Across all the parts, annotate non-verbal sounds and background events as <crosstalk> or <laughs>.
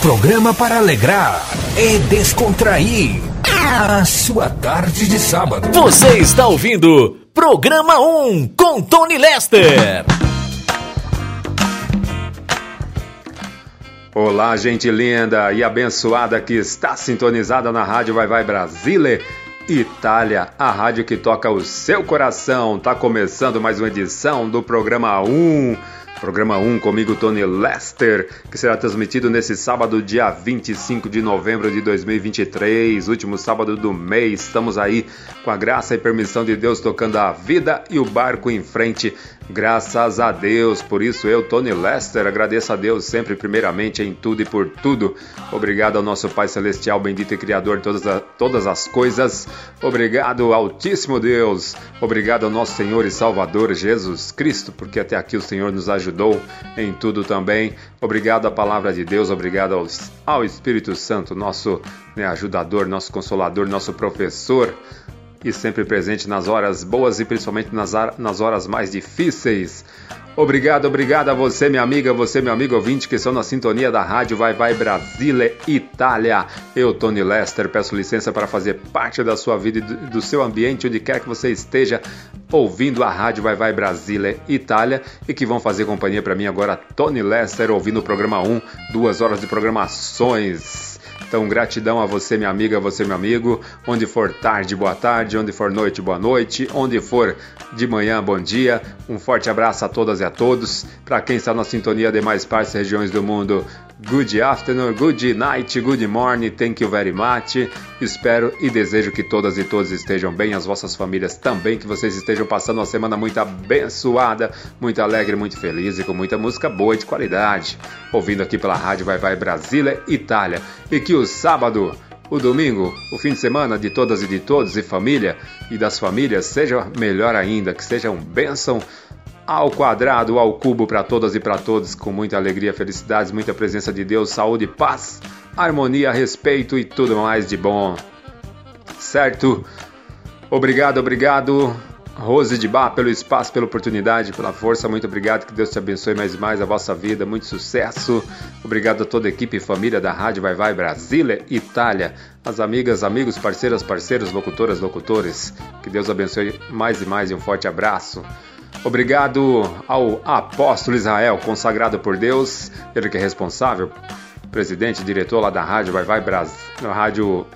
programa para alegrar e descontrair a sua tarde de sábado. Você está ouvindo Programa 1 com Tony Lester. Olá, gente linda e abençoada que está sintonizada na Rádio Vai Vai Brasília, Itália, a rádio que toca o seu coração. Tá começando mais uma edição do programa 1 Programa 1 comigo, Tony Lester, que será transmitido nesse sábado, dia 25 de novembro de 2023, último sábado do mês. Estamos aí com a graça e permissão de Deus tocando a vida e o barco em frente. Graças a Deus, por isso eu, Tony Lester, agradeço a Deus sempre, primeiramente, em tudo e por tudo. Obrigado ao nosso Pai Celestial, bendito e Criador de todas, a, todas as coisas. Obrigado, Altíssimo Deus. Obrigado ao nosso Senhor e Salvador Jesus Cristo, porque até aqui o Senhor nos ajudou em tudo também. Obrigado à palavra de Deus, obrigado aos, ao Espírito Santo, nosso né, ajudador, nosso consolador, nosso professor e sempre presente nas horas boas e principalmente nas, nas horas mais difíceis. Obrigado, obrigado a você, minha amiga, você, meu amigo ouvinte, que estão na sintonia da rádio Vai Vai Brasília, Itália. Eu, Tony Lester, peço licença para fazer parte da sua vida e do seu ambiente, onde quer que você esteja ouvindo a rádio Vai Vai Brasília, Itália, e que vão fazer companhia para mim agora, Tony Lester, ouvindo o programa 1, duas horas de programações. Então, gratidão a você, minha amiga, você, meu amigo. Onde for tarde, boa tarde. Onde for noite, boa noite. Onde for de manhã, bom dia. Um forte abraço a todas e a todos. Para quem está na sintonia de mais partes e regiões do mundo, Good afternoon, good night, good morning, thank you very much. Espero e desejo que todas e todos estejam bem, as vossas famílias também, que vocês estejam passando uma semana muito abençoada, muito alegre, muito feliz e com muita música boa e de qualidade. Ouvindo aqui pela Rádio Vai Vai Brasília, Itália. E que o sábado o domingo, o fim de semana de todas e de todos e família e das famílias seja melhor ainda, que seja um bênção ao quadrado, ao cubo para todas e para todos, com muita alegria, felicidades, muita presença de Deus, saúde, paz, harmonia, respeito e tudo mais de bom. Certo? Obrigado, obrigado. Rose de Bar, pelo espaço, pela oportunidade, pela força, muito obrigado. Que Deus te abençoe mais e mais a vossa vida, muito sucesso. Obrigado a toda a equipe e família da Rádio Vai Vai Brasília, Itália. As amigas, amigos, parceiras, parceiros, locutoras, locutores. Que Deus abençoe mais e mais e um forte abraço. Obrigado ao apóstolo Israel, consagrado por Deus, ele que é responsável, presidente, diretor lá da rádio Vai Vai Brasil, rádio,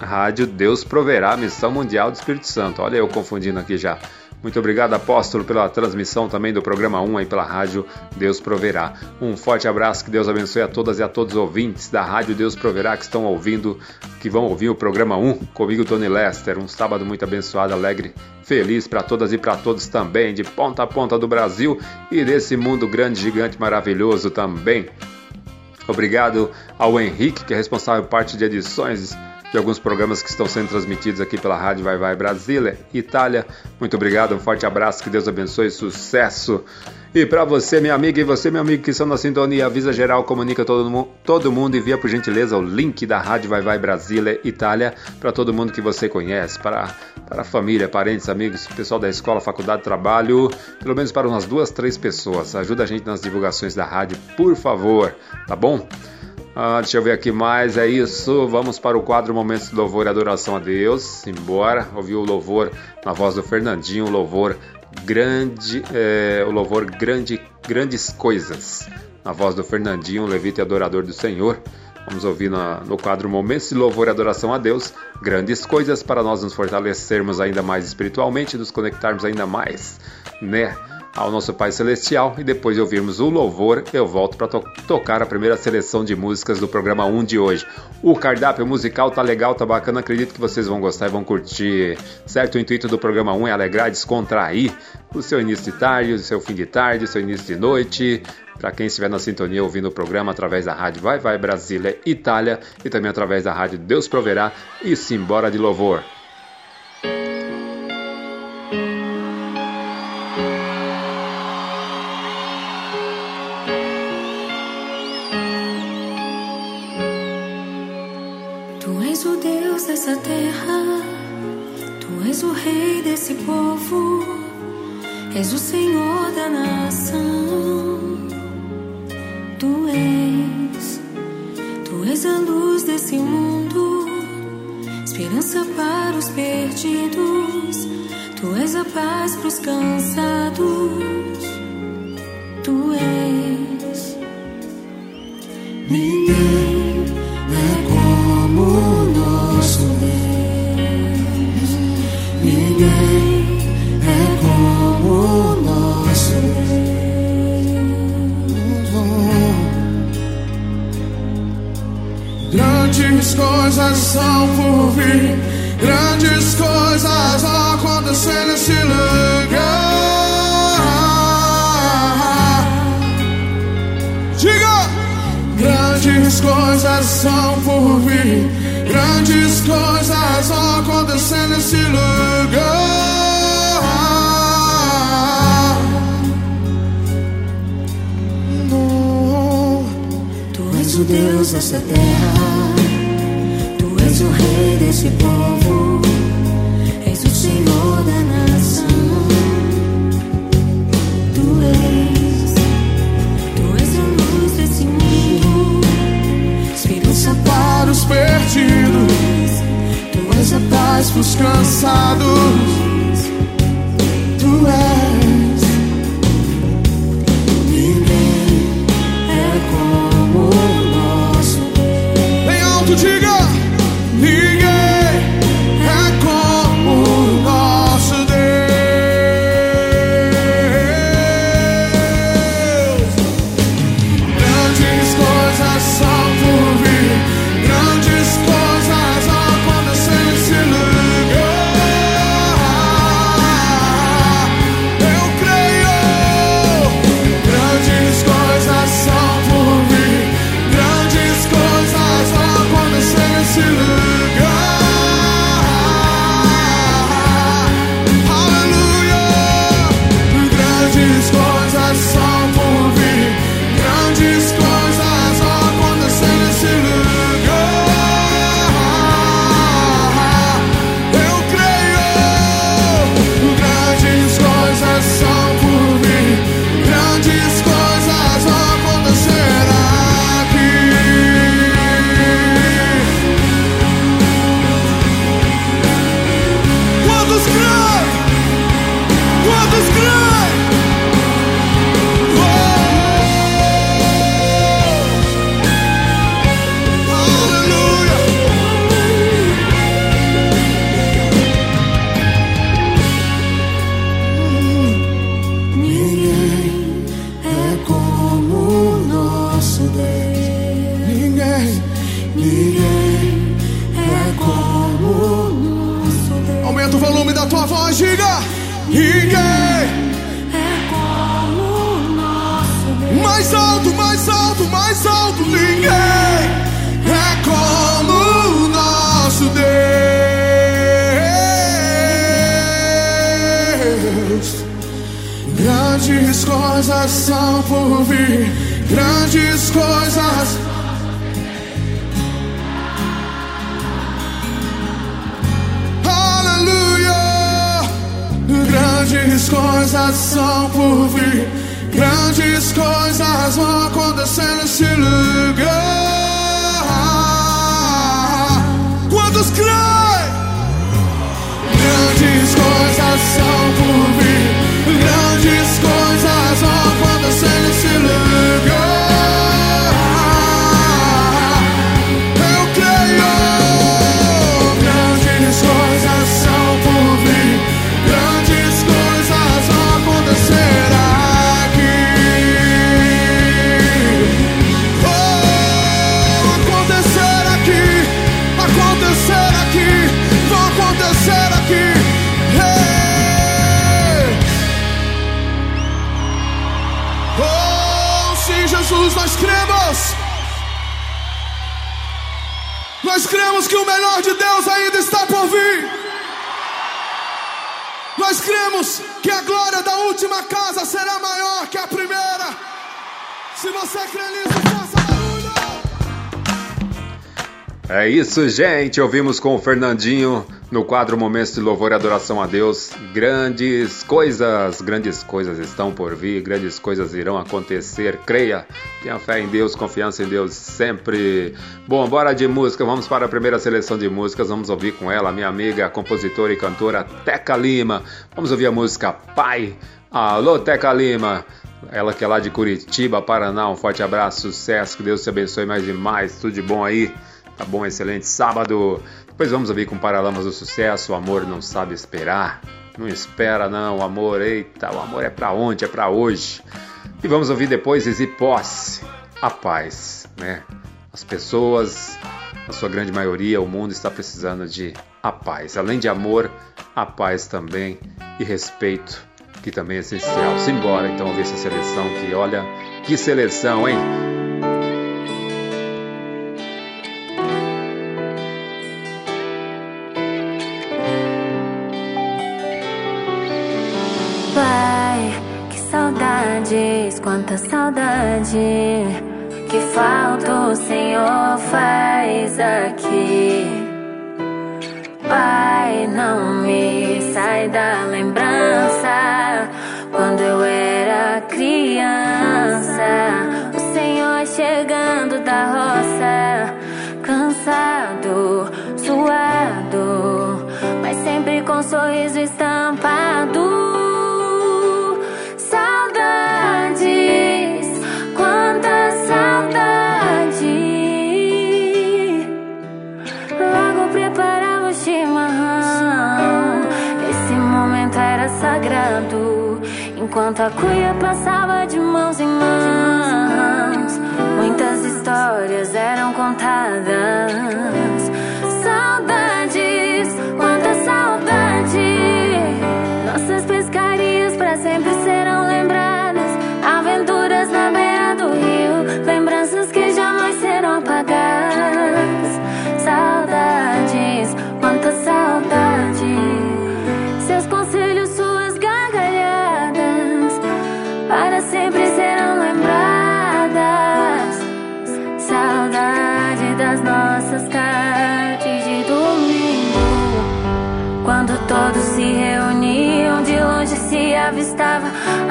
rádio Deus Proverá, Missão Mundial do Espírito Santo. Olha eu confundindo aqui já. Muito obrigado, apóstolo, pela transmissão também do programa 1 aí pela rádio Deus Proverá. Um forte abraço, que Deus abençoe a todas e a todos os ouvintes da rádio Deus Proverá que estão ouvindo, que vão ouvir o programa 1 comigo, Tony Lester. Um sábado muito abençoado, alegre, feliz para todas e para todos também, de ponta a ponta do Brasil e desse mundo grande, gigante, maravilhoso também. Obrigado ao Henrique, que é responsável por parte de edições de alguns programas que estão sendo transmitidos aqui pela Rádio Vai Vai Brasília, Itália. Muito obrigado, um forte abraço, que Deus abençoe, sucesso. E para você, minha amiga, e você, meu amigo que estão na sintonia, avisa geral, comunica todo mundo, todo mundo, envia por gentileza o link da Rádio Vai Vai Brasília, Itália, para todo mundo que você conhece, para, para família, parentes, amigos, pessoal da escola, faculdade, trabalho, pelo menos para umas duas, três pessoas. Ajuda a gente nas divulgações da rádio, por favor, tá bom? Ah, deixa eu ver aqui mais, é isso. Vamos para o quadro Momentos de Louvor e Adoração a Deus. Embora, ouviu o louvor na voz do Fernandinho, o louvor grande, é, o louvor grande, grandes coisas. Na voz do Fernandinho, levita e adorador do Senhor. Vamos ouvir no, no quadro Momentos de Louvor e Adoração a Deus, grandes coisas para nós nos fortalecermos ainda mais espiritualmente, nos conectarmos ainda mais, né? Ao nosso Pai Celestial e depois de ouvirmos o louvor, eu volto para to tocar a primeira seleção de músicas do programa 1 de hoje. O cardápio musical tá legal, tá bacana, acredito que vocês vão gostar e vão curtir. Certo? O intuito do programa 1 é alegrar, descontrair o seu início de tarde, o seu fim de tarde, o seu início de noite. Para quem estiver na sintonia ouvindo o programa através da rádio Vai Vai Brasília Itália e também através da rádio Deus Proverá e Simbora de Louvor. És o Senhor da nação. Tu és, tu és a luz desse mundo, esperança para os perdidos. Tu és a paz para os cansados. Tu és. Ninguém nesse lugar. Diga! Grandes coisas são por vir, grandes coisas vão acontecer nesse lugar. o Deus dessa terra, Tu és o Rei desse povo, és o Senhor da para os perdidos, Tu és a paz para os cansados. Tu és. Isso, gente. Ouvimos com o Fernandinho no quadro Momentos de Louvor e Adoração a Deus. Grandes coisas, grandes coisas estão por vir, grandes coisas irão acontecer. Creia, tenha fé em Deus, confiança em Deus sempre. Bom, bora de música. Vamos para a primeira seleção de músicas. Vamos ouvir com ela, minha amiga, compositora e cantora Teca Lima. Vamos ouvir a música Pai. Alô, Teca Lima. Ela que é lá de Curitiba, Paraná. Um forte abraço, sucesso. Que Deus te abençoe mais e mais. Tudo de bom aí. Tá bom, excelente sábado. Depois vamos ouvir com Paralamas do Sucesso, o amor não sabe esperar. Não espera não, o amor, eita, o amor é para ontem, é para hoje. E vamos ouvir depois Easy Posse, a paz, né? As pessoas, a sua grande maioria, o mundo está precisando de a paz. Além de amor, a paz também e respeito, que também é essencial. Simbora então ouvir essa seleção que, olha, que seleção, hein? Saudades, quanta saudade que falta o Senhor faz aqui. Pai, não me sai da lembrança quando eu era criança. O Senhor chegando da roça, cansado, suado, mas sempre com sorriso estampado. Enquanto a cuia passava de mãos em mãos, muitas histórias eram contadas. Saudades, quanta saudade. Nossas pescarias para sempre serão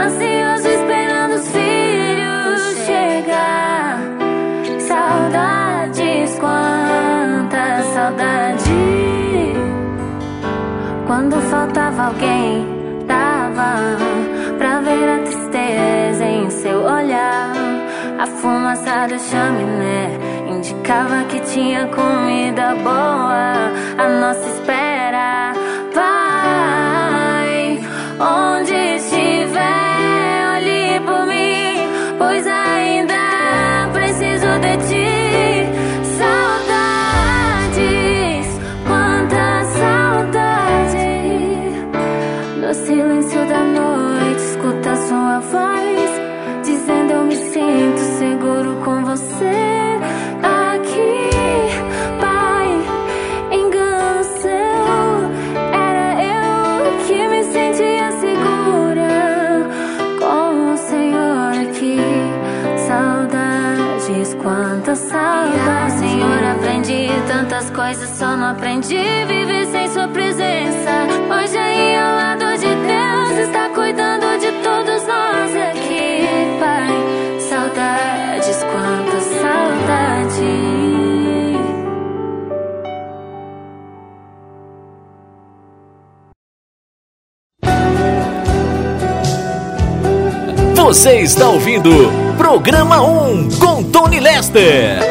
ansioso esperando os filhos chegar. Saudades, quanta saudade. Quando faltava alguém, dava pra ver a tristeza em seu olhar. A fumaça da chaminé indicava que tinha comida boa. A nossa espera vai onde aprendi viver sem Sua presença. Hoje aí ao lado de Deus está cuidando de todos nós aqui, Pai. Saudades, quantas saudades. Você está ouvindo Programa 1 com Tony Lester.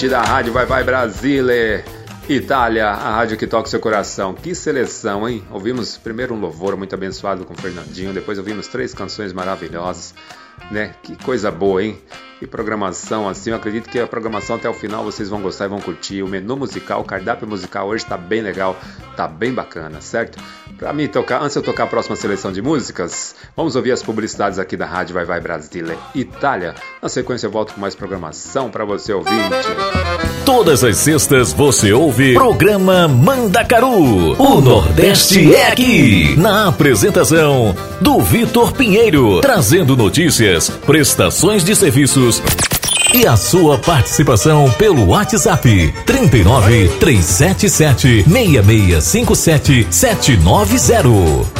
Ouvinte da Rádio Vai Vai Brasile. Itália, a rádio que toca seu coração. Que seleção, hein? Ouvimos primeiro um louvor muito abençoado com o Fernandinho, depois ouvimos três canções maravilhosas, né? Que coisa boa, hein? Que programação assim, eu acredito que a programação até o final vocês vão gostar e vão curtir. O menu musical, o cardápio musical hoje tá bem legal, tá bem bacana, certo? Pra mim tocar, antes de eu tocar a próxima seleção de músicas, vamos ouvir as publicidades aqui da Rádio Vai Vai Brasile, Itália. Na sequência eu volto com mais programação para você ouvinte. Todas as sextas você ouve programa Mandacaru. O Nordeste é aqui. Na apresentação do Vitor Pinheiro, trazendo notícias, prestações de serviços e a sua participação pelo WhatsApp 39 377 6657 790.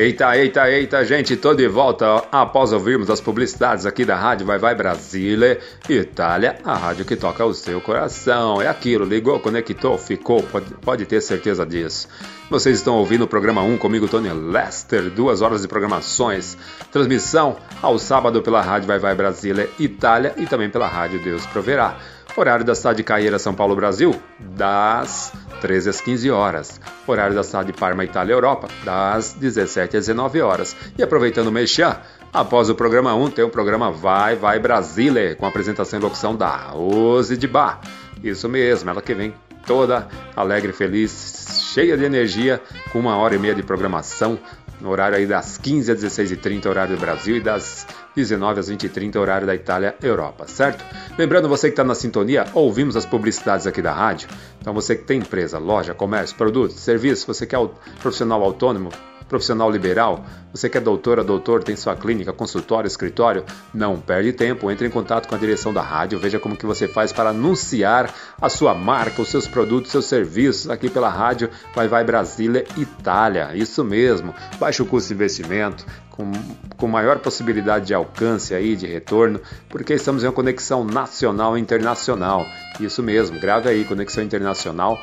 Eita, eita, eita, gente, tô de volta após ouvirmos as publicidades aqui da Rádio Vai Vai Brasília, Itália, a rádio que toca o seu coração. É aquilo, ligou, conectou, ficou, pode, pode ter certeza disso. Vocês estão ouvindo o programa 1 comigo, Tony Lester, duas horas de programações. Transmissão ao sábado pela Rádio Vai Vai Brasília, Itália e também pela Rádio Deus Proverá. Horário da cidade de Caieira, São Paulo, Brasil, das 13 às 15 horas. Horário da cidade de Parma, Itália, Europa, das 17 às 19 horas. E aproveitando o Mexã, após o programa 1 tem o programa Vai Vai Brasília, com apresentação e locução da Rose de Bar. Isso mesmo, ela que vem toda alegre, feliz, cheia de energia, com uma hora e meia de programação, no horário aí das 15 às 16h30, horário do Brasil, e das 19 às 20h30, horário da Itália, Europa, certo? Lembrando você que está na sintonia, ouvimos as publicidades aqui da rádio. Então você que tem empresa, loja, comércio, produto, serviço, você que é profissional autônomo, profissional liberal, você que é doutora, doutor, tem sua clínica, consultório, escritório, não perde tempo, entre em contato com a direção da rádio, veja como que você faz para anunciar a sua marca, os seus produtos, seus serviços aqui pela rádio Vai Vai Brasília, Itália. Isso mesmo, baixo custo de investimento, com, com maior possibilidade de alcance aí, de retorno, porque estamos em uma conexão nacional e internacional. Isso mesmo, grave aí, conexão internacional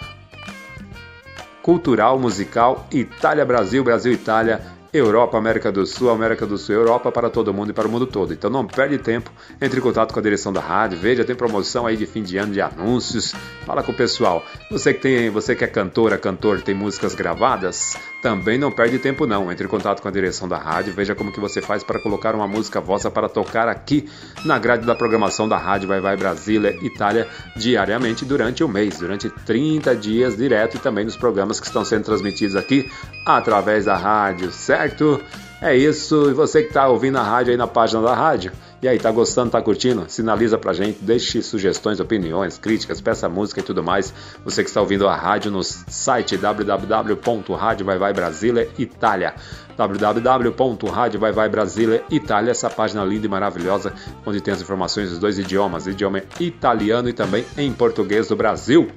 cultural, musical, Itália, Brasil, Brasil, Itália, Europa, América do Sul, América do Sul, Europa para todo mundo e para o mundo todo. Então não perde tempo, entre em contato com a direção da rádio, veja, tem promoção aí de fim de ano de anúncios, fala com o pessoal. Você que tem, você que é cantora, cantor, tem músicas gravadas, também não perde tempo não, entre em contato com a direção da rádio, veja como que você faz para colocar uma música vossa para tocar aqui na grade da programação da rádio Vai Vai Brasília, Itália, diariamente durante o mês, durante 30 dias direto e também nos programas que estão sendo transmitidos aqui através da rádio, certo? É isso, e você que está ouvindo a rádio aí na página da rádio, e aí, tá gostando, tá curtindo? Sinaliza pra gente, deixe sugestões, opiniões, críticas, peça música e tudo mais. Você que está ouvindo a rádio no site www.radiovaivaibrasilia Itália Itália, essa página linda e maravilhosa, onde tem as informações dos dois idiomas, idioma italiano e também em português do Brasil.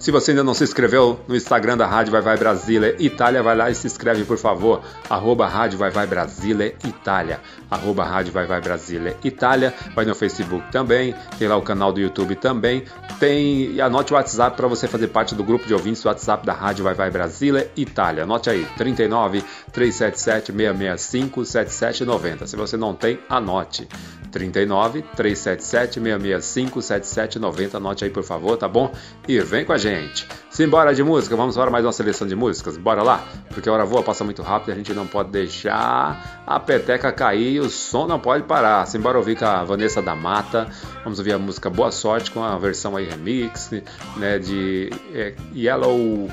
Se você ainda não se inscreveu no Instagram da Rádio Vai Vai Brasília Itália, vai lá e se inscreve, por favor. Arroba Rádio Vai Vai Brasília Itália. Arroba Rádio Vai Vai Brasília Itália. Vai no Facebook também. Tem lá o canal do YouTube também. Tem. E anote o WhatsApp para você fazer parte do grupo de ouvintes do WhatsApp da Rádio Vai Vai Brasília Itália. Anote aí: 39 377 665 7790. Se você não tem, anote. 39 377 665 7790. Anote aí, por favor, tá bom? E vem com a gente. Simbora de música, vamos para mais uma seleção de músicas. Bora lá, porque a hora voa, passa muito rápido, a gente não pode deixar a peteca cair o som não pode parar. Simbora ouvir com a Vanessa da Mata. Vamos ouvir a música Boa Sorte com a versão aí remix, né, de é, Yellow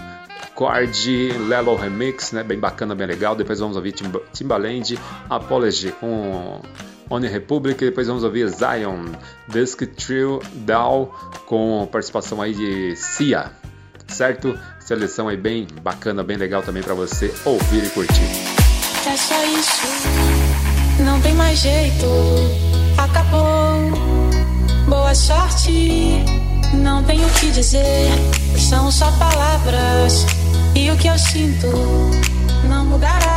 Chord Lelo Remix, né? Bem bacana, bem legal. Depois vamos ouvir Timbaland Apology com One Republic, depois vamos ouvir Zion, Disc Trio Down, com participação aí de Cia, certo? Seleção aí bem bacana, bem legal também para você ouvir e curtir. É só isso, não tem mais jeito, acabou. Boa sorte, não tenho o que dizer, são só palavras e o que eu sinto não mudará.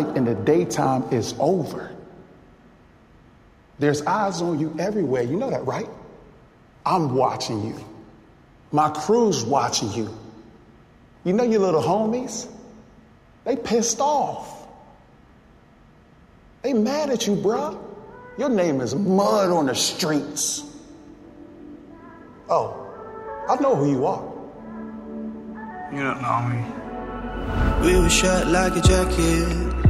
life in the daytime is over. There's eyes on you everywhere. You know that, right? I'm watching you. My crew's watching you. You know your little homies? They pissed off. They mad at you, bruh. Your name is mud on the streets. Oh, I know who you are. You don't know me. We were shot like a jacket,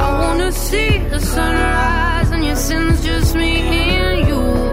I wanna see the sunrise and your sins just me and you.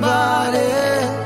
Love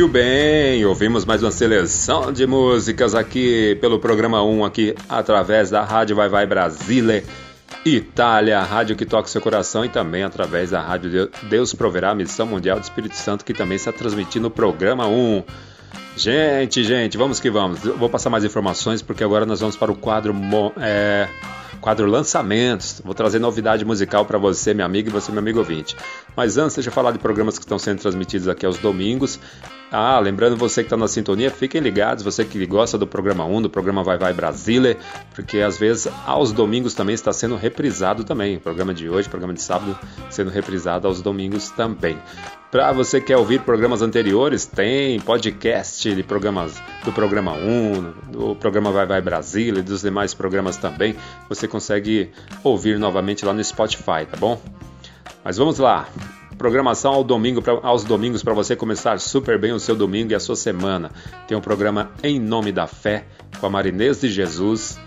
Muito bem, ouvimos mais uma seleção de músicas aqui pelo programa 1 aqui através da Rádio Vai Vai Brasília, Itália, a rádio que toca seu coração e também através da Rádio Deu- Deus Proverá, Missão Mundial do Espírito Santo, que também está transmitindo o programa 1. Gente, gente, vamos que vamos. Vou passar mais informações porque agora nós vamos para o quadro é, quadro lançamentos. Vou trazer novidade musical para você, meu amigo, e você, meu amigo ouvinte. Mas antes, deixa eu falar de programas que estão sendo transmitidos aqui aos domingos. Ah, lembrando você que está na sintonia, fiquem ligados, você que gosta do programa 1, do programa Vai Vai Brasília, porque às vezes aos domingos também está sendo reprisado também. O programa de hoje, o programa de sábado, sendo reprisado aos domingos também. Para você que quer ouvir programas anteriores, tem podcast de programas do programa 1, do programa Vai Vai Brasília e dos demais programas também. Você consegue ouvir novamente lá no Spotify, tá bom? Mas vamos lá. Programação ao domingo pra, aos domingos para você começar super bem o seu domingo e a sua semana. Tem o programa Em Nome da Fé com a Marinês de Jesus.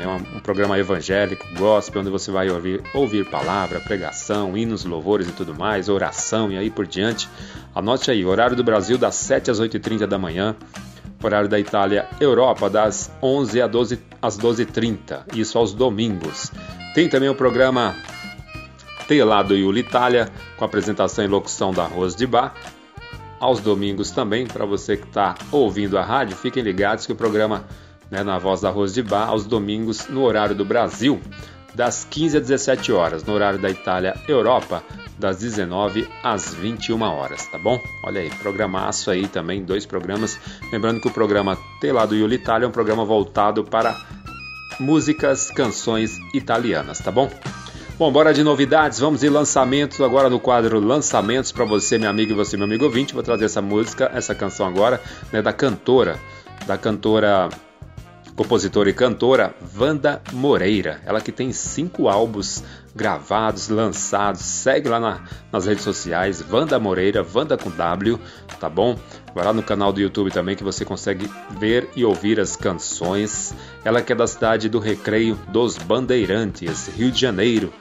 É um, um programa evangélico, gospel, onde você vai ouvir, ouvir palavra, pregação, hinos, louvores e tudo mais, oração e aí por diante. Anote aí, horário do Brasil das 7 às 8h30 da manhã, horário da Itália, Europa, das 11 às 12, às 12h30, isso aos domingos. Tem também o programa Telado Yuli Itália, com apresentação e locução da Rose de Bar. Aos domingos também, para você que está ouvindo a rádio, fiquem ligados que o programa né, na Voz da Rose de Bar, aos domingos, no horário do Brasil, das 15 às 17 horas, no horário da Itália Europa, das 19 às 21 horas, tá bom? Olha aí, programaço aí também, dois programas. Lembrando que o programa Telado Yuli Itália é um programa voltado para músicas, canções italianas, tá bom? Bom, bora de novidades, vamos de lançamentos agora no quadro Lançamentos para você, meu amigo e você, meu amigo ouvinte. Vou trazer essa música, essa canção agora, né, da cantora, da cantora compositora e cantora Wanda Moreira. Ela que tem cinco álbuns gravados, lançados. Segue lá na, nas redes sociais, Wanda Moreira, Wanda com W, tá bom? Vai lá no canal do YouTube também que você consegue ver e ouvir as canções. Ela que é da cidade do Recreio dos Bandeirantes, Rio de Janeiro.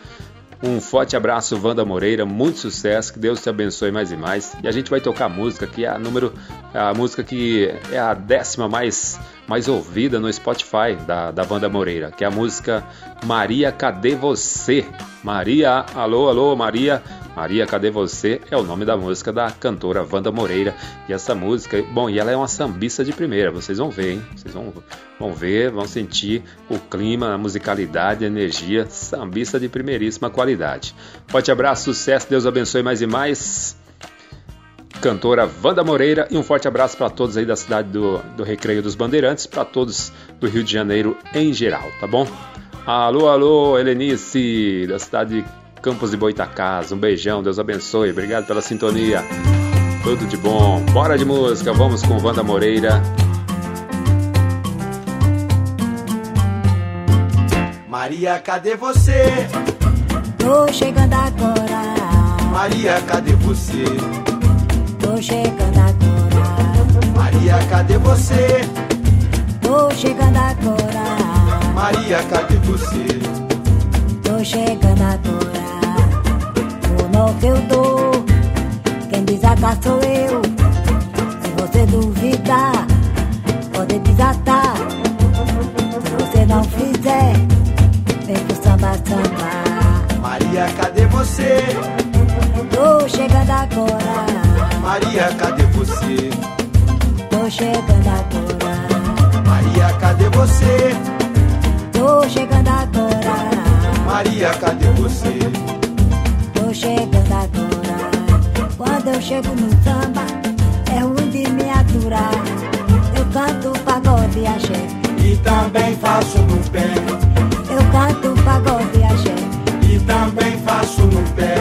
Um forte abraço, Wanda Moreira, muito sucesso, que Deus te abençoe mais e mais. E a gente vai tocar música, que é a número, a música que é a décima mais, mais ouvida no Spotify da, da Wanda Moreira, que é a música Maria, cadê você? Maria, alô, alô, Maria, Maria, cadê você? É o nome da música da cantora Wanda Moreira. E essa música, bom, e ela é uma sambista de primeira, vocês vão ver, hein? Vocês vão, vão ver, vão sentir o clima, a musicalidade, a energia, sambista de primeiríssima qualidade. Forte abraço, sucesso, Deus abençoe mais e mais. Cantora Wanda Moreira e um forte abraço para todos aí da cidade do, do Recreio dos Bandeirantes, para todos do Rio de Janeiro em geral, tá bom? Alô, alô, Helenice, da cidade de Campos de Boitacás. Um beijão, Deus abençoe. Obrigado pela sintonia. Tudo de bom. Bora de música, vamos com Wanda Moreira. Maria, cadê você? Tô chegando agora. Maria, cadê você? Tô chegando agora. Maria, cadê você? Tô chegando agora. Maria, cadê você? Tô chegando agora que eu dou. Quem desata sou eu. Se você duvidar, pode desatar. Se você não fizer, vem pro samba samba. Maria, cadê você? Tô chegando agora. Maria, cadê você? Tô chegando agora. Maria, cadê você? Tô chegando agora. Maria, cadê você? chegando agora. Quando eu chego no samba, é ruim de me aturar. Eu canto pagode e axé. E também faço no pé. Eu canto pagode e axé. E também faço no pé.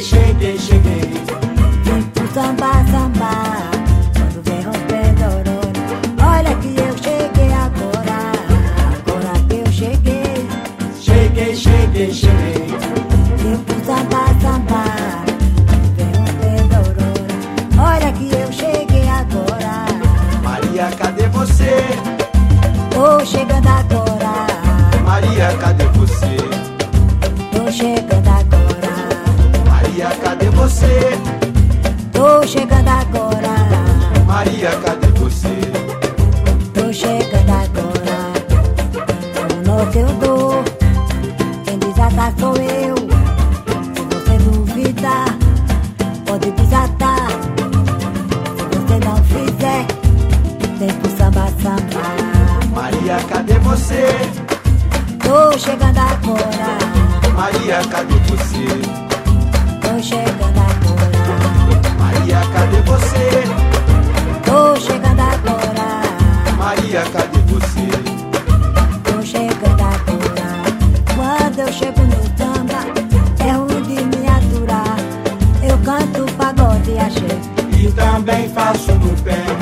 shake they shake it. Você? Tô chegando agora. Maria, cadê você? Tô chegando agora. O norte eu dou. Quem desatar sou eu. Se você duvidar, pode desatar. Se você não fizer, vem pro samba samba. Maria, cadê você? Tô chegando agora. Maria, cadê você? Maria, cadê você? Tô chegando agora. Quando eu chego no samba, é ruim de me aturar. Eu canto pagode e axé. E também faço no pé.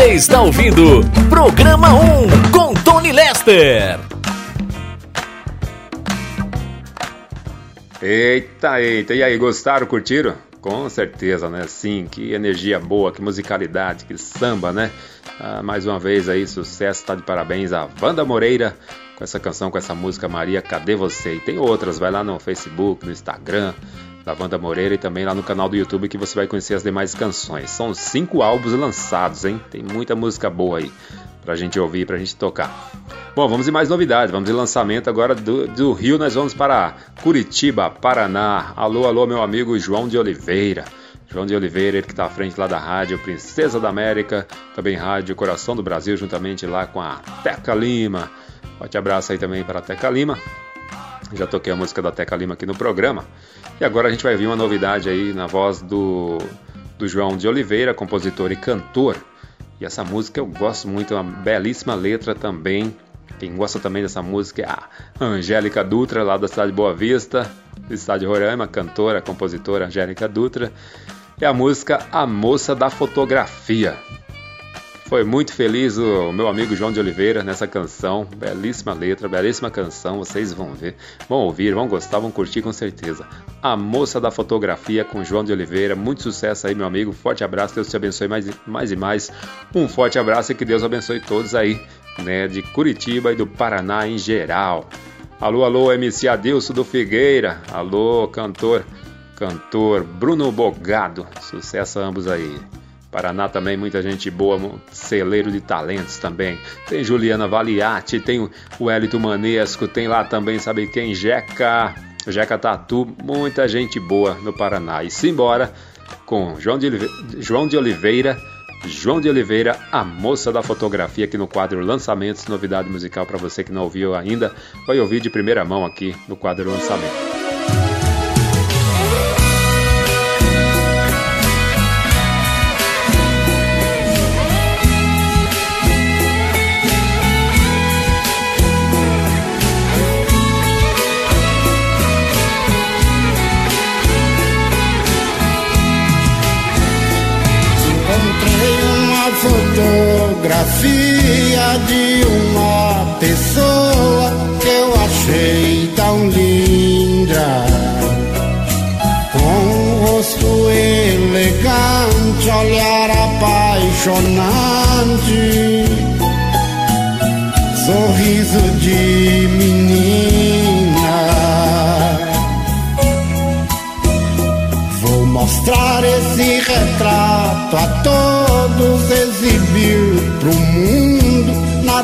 Você está ouvindo Programa 1 com Tony Lester. Eita, eita. E aí, gostaram, curtiram? Com certeza, né? Sim, que energia boa, que musicalidade, que samba, né? Ah, mais uma vez aí, sucesso, tá de parabéns a Wanda Moreira com essa canção, com essa música Maria, Cadê Você? E tem outras, vai lá no Facebook, no Instagram da Wanda Moreira e também lá no canal do YouTube que você vai conhecer as demais canções. São cinco álbuns lançados, hein? Tem muita música boa aí pra gente ouvir, pra gente tocar. Bom, vamos em mais novidades, vamos em lançamento agora do, do Rio, nós vamos para Curitiba, Paraná. Alô, alô, meu amigo João de Oliveira. João de Oliveira, ele que está à frente lá da rádio Princesa da América, também rádio Coração do Brasil, juntamente lá com a Teca Lima. Forte abraço aí também para a Teca Lima. Já toquei a música da Teca Lima aqui no programa. E agora a gente vai ver uma novidade aí na voz do, do João de Oliveira, compositor e cantor. E essa música eu gosto muito, é uma belíssima letra também. Quem gosta também dessa música é a Angélica Dutra, lá da cidade de Boa Vista, do estado de Roraima, cantora, compositora Angélica Dutra é a música A Moça da Fotografia. Foi muito feliz o meu amigo João de Oliveira nessa canção, belíssima letra, belíssima canção, vocês vão ver, vão ouvir, vão gostar, vão curtir com certeza. A Moça da Fotografia com João de Oliveira, muito sucesso aí meu amigo, forte abraço, Deus te abençoe mais, mais e mais, um forte abraço e que Deus abençoe todos aí, né, de Curitiba e do Paraná em geral. Alô, alô, MC Adilson do Figueira, alô, cantor cantor Bruno Bogado. Sucesso a ambos aí. Paraná também, muita gente boa, celeiro de talentos também. Tem Juliana Valiati, tem o Elito Manesco, tem lá também, sabe quem? Jeca, Jeca Tatu, muita gente boa no Paraná. E simbora com João de, Oliveira, João de Oliveira, João de Oliveira, a moça da fotografia aqui no quadro Lançamentos, novidade musical para você que não ouviu ainda, vai ouvir de primeira mão aqui no quadro Lançamentos.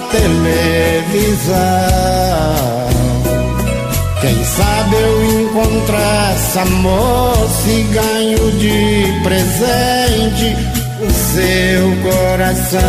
Televisão. Quem sabe eu encontro essa moça e ganho de presente o seu coração.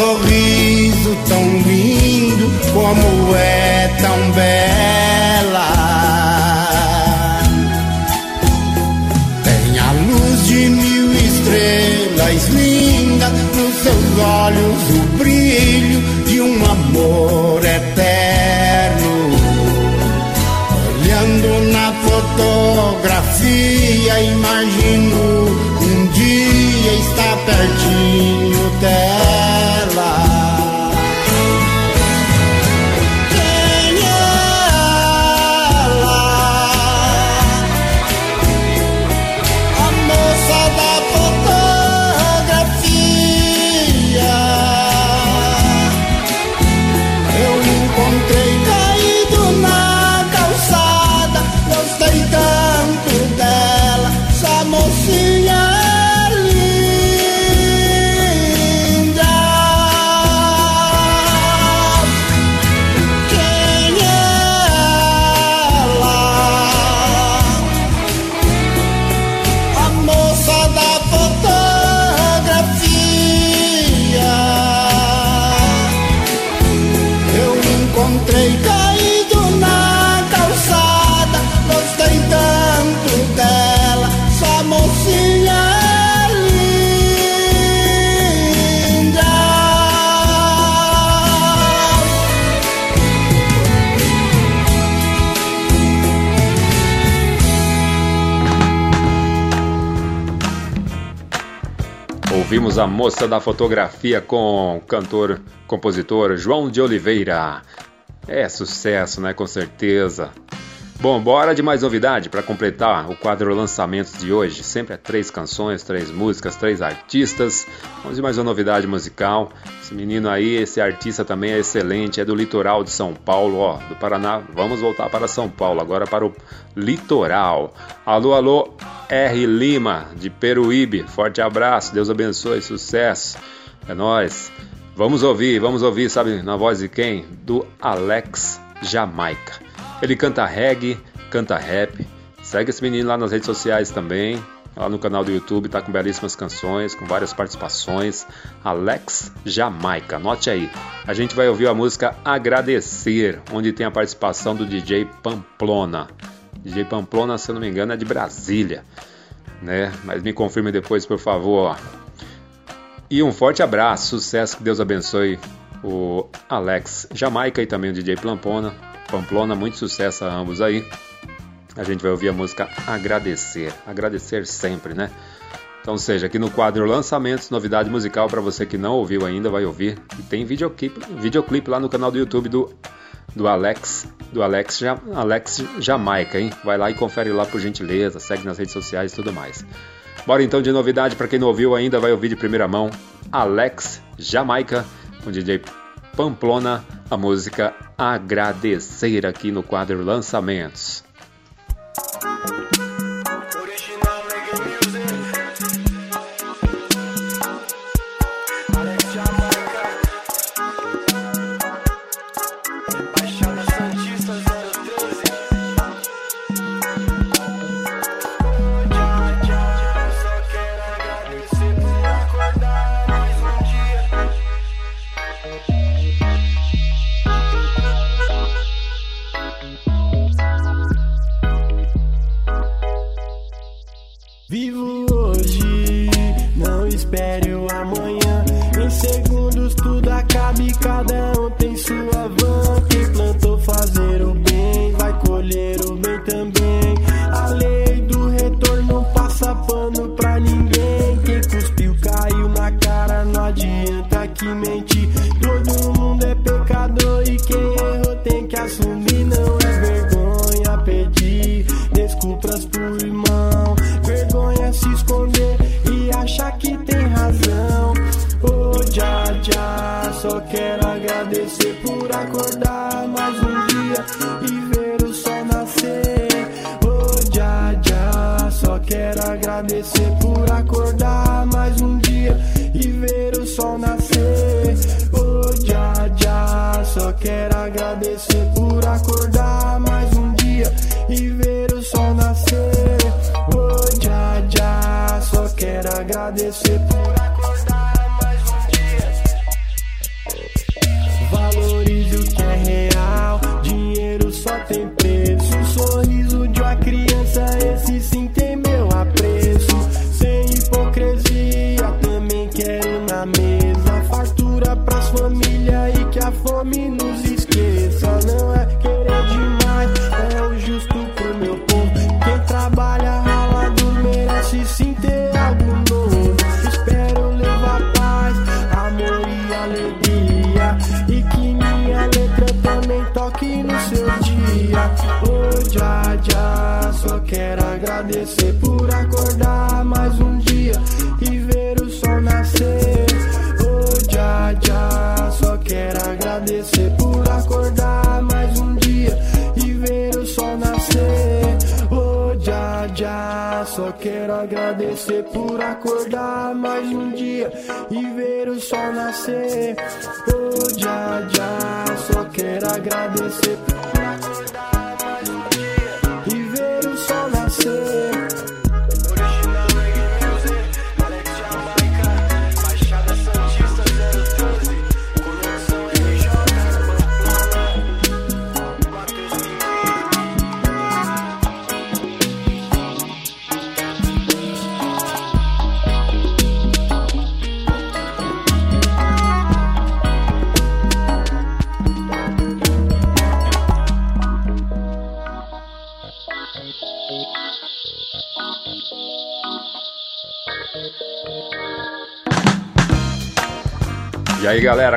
sorriso tão lindo, como é tão bela. Tem a luz de mil estrelas linda, nos seus olhos o brilho de um amor eterno. Olhando na fotografia, imagino um dia estar pertinho Ouvimos a moça da fotografia com o cantor, compositor João de Oliveira. É sucesso, né? Com certeza. Bom, bora de mais novidade para completar o quadro lançamentos de hoje. Sempre é três canções, três músicas, três artistas. Vamos de mais uma novidade musical. Esse menino aí, esse artista também é excelente, é do litoral de São Paulo, ó, do Paraná. Vamos voltar para São Paulo, agora para o litoral. Alô, alô, R Lima de Peruíbe. Forte abraço, Deus abençoe, sucesso. É nós. Vamos ouvir, vamos ouvir, sabe na voz de quem? Do Alex Jamaica. Ele canta reggae, canta rap. Segue esse menino lá nas redes sociais também. Lá no canal do YouTube tá com belíssimas canções, com várias participações. Alex Jamaica, anote aí. A gente vai ouvir a música Agradecer, onde tem a participação do DJ Pamplona. DJ Pamplona, se eu não me engano, é de Brasília, né? Mas me confirme depois, por favor. E um forte abraço, sucesso, que Deus abençoe o Alex Jamaica e também o DJ Pamplona. Pamplona, muito sucesso a ambos aí. A gente vai ouvir a música Agradecer. Agradecer sempre, né? Então, seja aqui no quadro Lançamentos, novidade musical para você que não ouviu ainda, vai ouvir. E tem videoclipe, videoclipe lá no canal do YouTube do, do Alex, do Alex, Alex Jamaica, hein? Vai lá e confere lá por gentileza, segue nas redes sociais e tudo mais. Bora então de novidade para quem não ouviu ainda, vai ouvir de primeira mão Alex Jamaica, com DJ Pamplona, a música Agradecer aqui no quadro Lançamentos.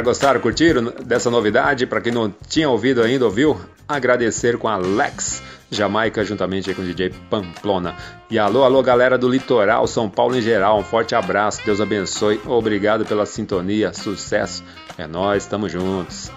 Gostaram, curtiram dessa novidade? Para quem não tinha ouvido ainda, ouviu? Agradecer com Alex Jamaica juntamente com o DJ Pamplona. E alô, alô galera do litoral, São Paulo em geral, um forte abraço, Deus abençoe, obrigado pela sintonia, sucesso, é nós, estamos juntos.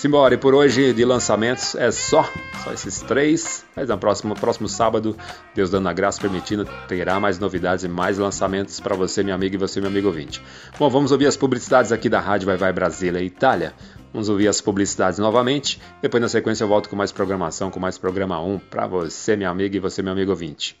Simbora, e por hoje de lançamentos é só, só esses três. Mas no próximo, próximo sábado, Deus dando a graça, permitindo, terá mais novidades e mais lançamentos para você, minha amiga, e você, meu amigo ouvinte. Bom, vamos ouvir as publicidades aqui da Rádio Vai Vai Brasília e Itália. Vamos ouvir as publicidades novamente. Depois, na sequência, eu volto com mais programação, com mais programa 1 para você, minha amiga, e você, meu amigo ouvinte.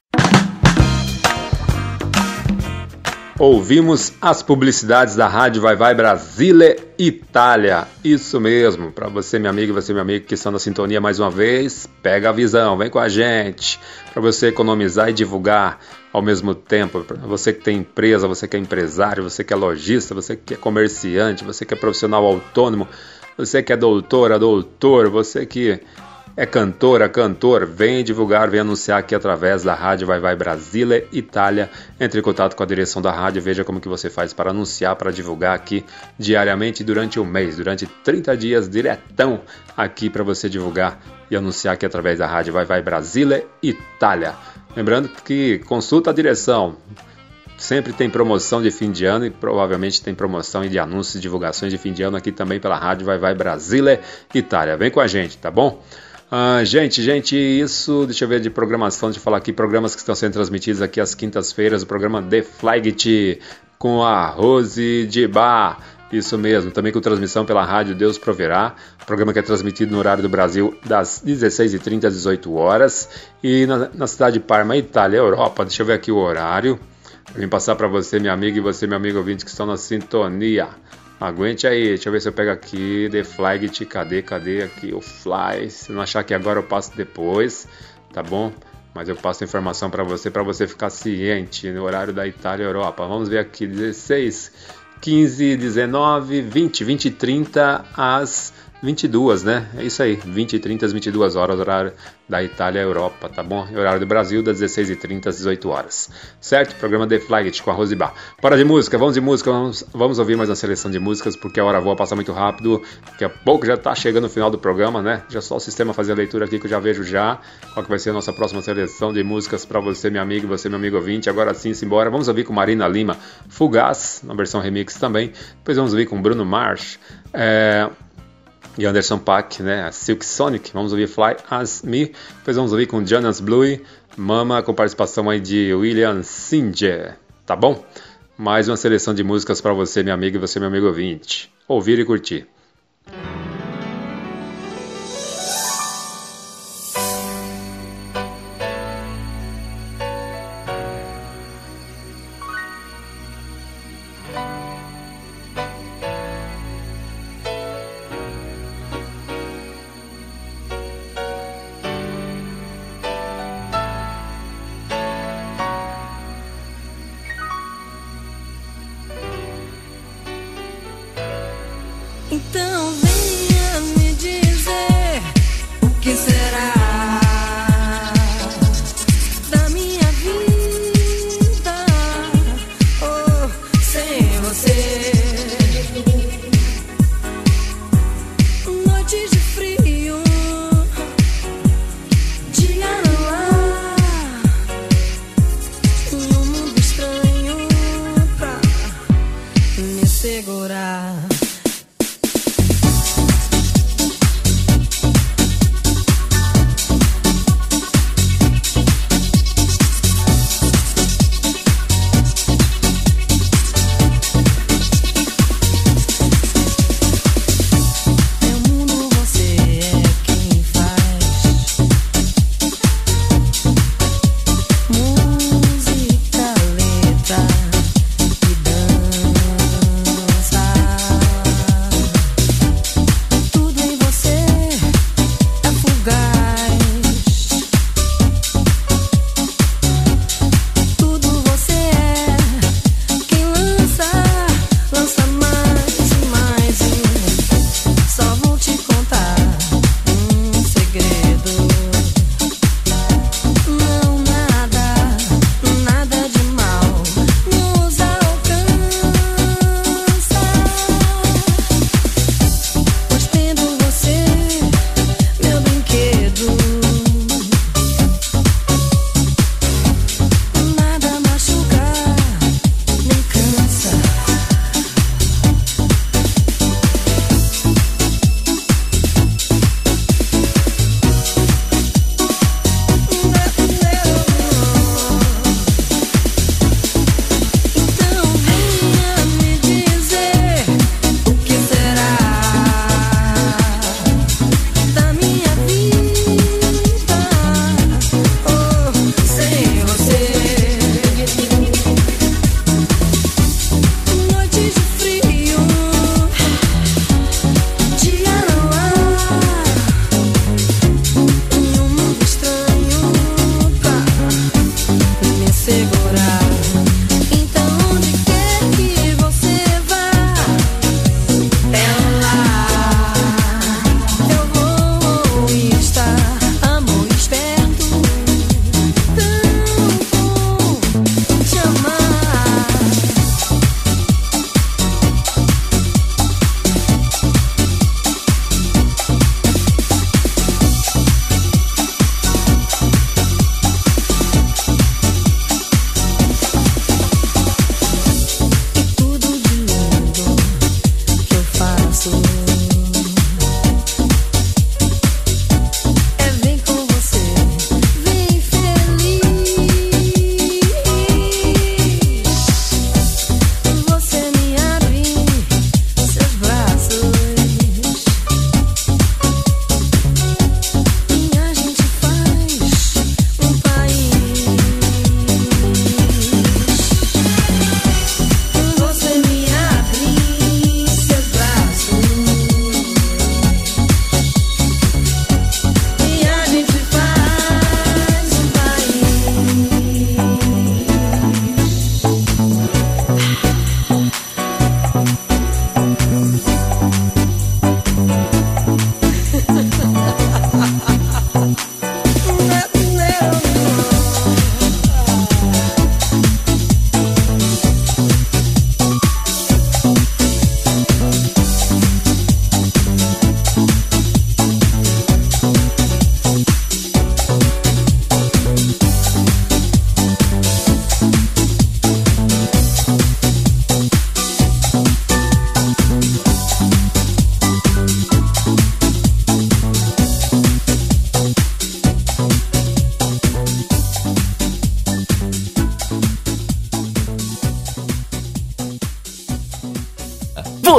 Ouvimos as publicidades da Rádio Vai Vai Brasília Itália. Isso mesmo, para você, minha amiga você, meu amigo, que estão na sintonia mais uma vez, pega a visão, vem com a gente, para você economizar e divulgar ao mesmo tempo. Você que tem empresa, você que é empresário, você que é lojista, você que é comerciante, você que é profissional autônomo, você que é doutora, doutor, você que é cantora, cantor, vem divulgar, vem anunciar aqui através da rádio Vai Vai Brasília, Itália. Entre em contato com a direção da rádio, veja como que você faz para anunciar, para divulgar aqui diariamente durante um mês, durante 30 dias diretão aqui para você divulgar e anunciar aqui através da rádio Vai Vai Brasília, Itália. Lembrando que consulta a direção. Sempre tem promoção de fim de ano e provavelmente tem promoção de anúncios e divulgações de fim de ano aqui também pela rádio Vai Vai Brasília, Itália. Vem com a gente, tá bom? Ah, gente, gente, isso, deixa eu ver de programação, deixa eu falar aqui, programas que estão sendo transmitidos aqui às quintas-feiras, o programa The Flag com a Rose de Bar. Isso mesmo, também com transmissão pela rádio Deus Proverá, programa que é transmitido no horário do Brasil das 16h30 às 18 horas e na, na cidade de Parma, Itália, Europa. Deixa eu ver aqui o horário. Vim passar para você, minha amiga, e você, meu amigo ouvinte, que estão na sintonia. Aguente aí, deixa eu ver se eu pego aqui, The Flag, cadê, cadê aqui o Fly? Se não achar que agora eu passo depois, tá bom? Mas eu passo a informação para você, para você ficar ciente no horário da Itália e Europa. Vamos ver aqui, 16 15, 19, 20, 20 e 30 às 22, né? É isso aí, 20 e 30 às 22 horas, horário da Itália Europa, tá bom? E horário do Brasil, das 16 e 30 às 18 horas. Certo? Programa The Flight com a Rosibar. Para de música, vamos de música, vamos, vamos ouvir mais uma seleção de músicas, porque a hora voa passa muito rápido. Daqui a pouco já tá chegando o final do programa, né? Já só o sistema fazer a leitura aqui que eu já vejo já. Qual que vai ser a nossa próxima seleção de músicas para você, meu amigo, você, meu amigo ouvinte. Agora sim, simbora. Vamos ouvir com Marina Lima, Fugaz, na versão remix também. Depois vamos ouvir com Bruno Mars. É, e Anderson Paak, né? A Silk Sonic. Vamos ouvir Fly As Me. Depois vamos ouvir com Jonas Blue, Mama, com participação aí de William Singer. Tá bom? Mais uma seleção de músicas para você, minha amiga, e você, meu amigo ouvinte. Ouvir e curtir.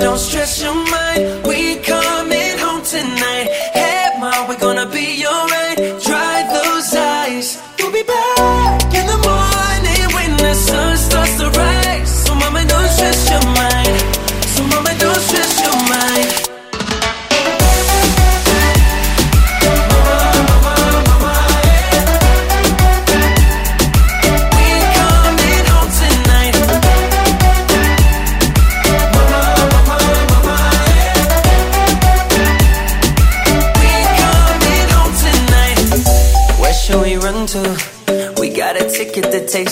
don't stress your mind.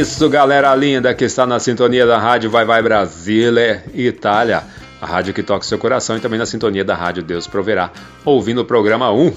Isso, galera linda que está na sintonia da Rádio Vai Vai Brasília, Itália. A rádio que toca seu coração e também na sintonia da Rádio Deus Proverá, ouvindo o programa 1.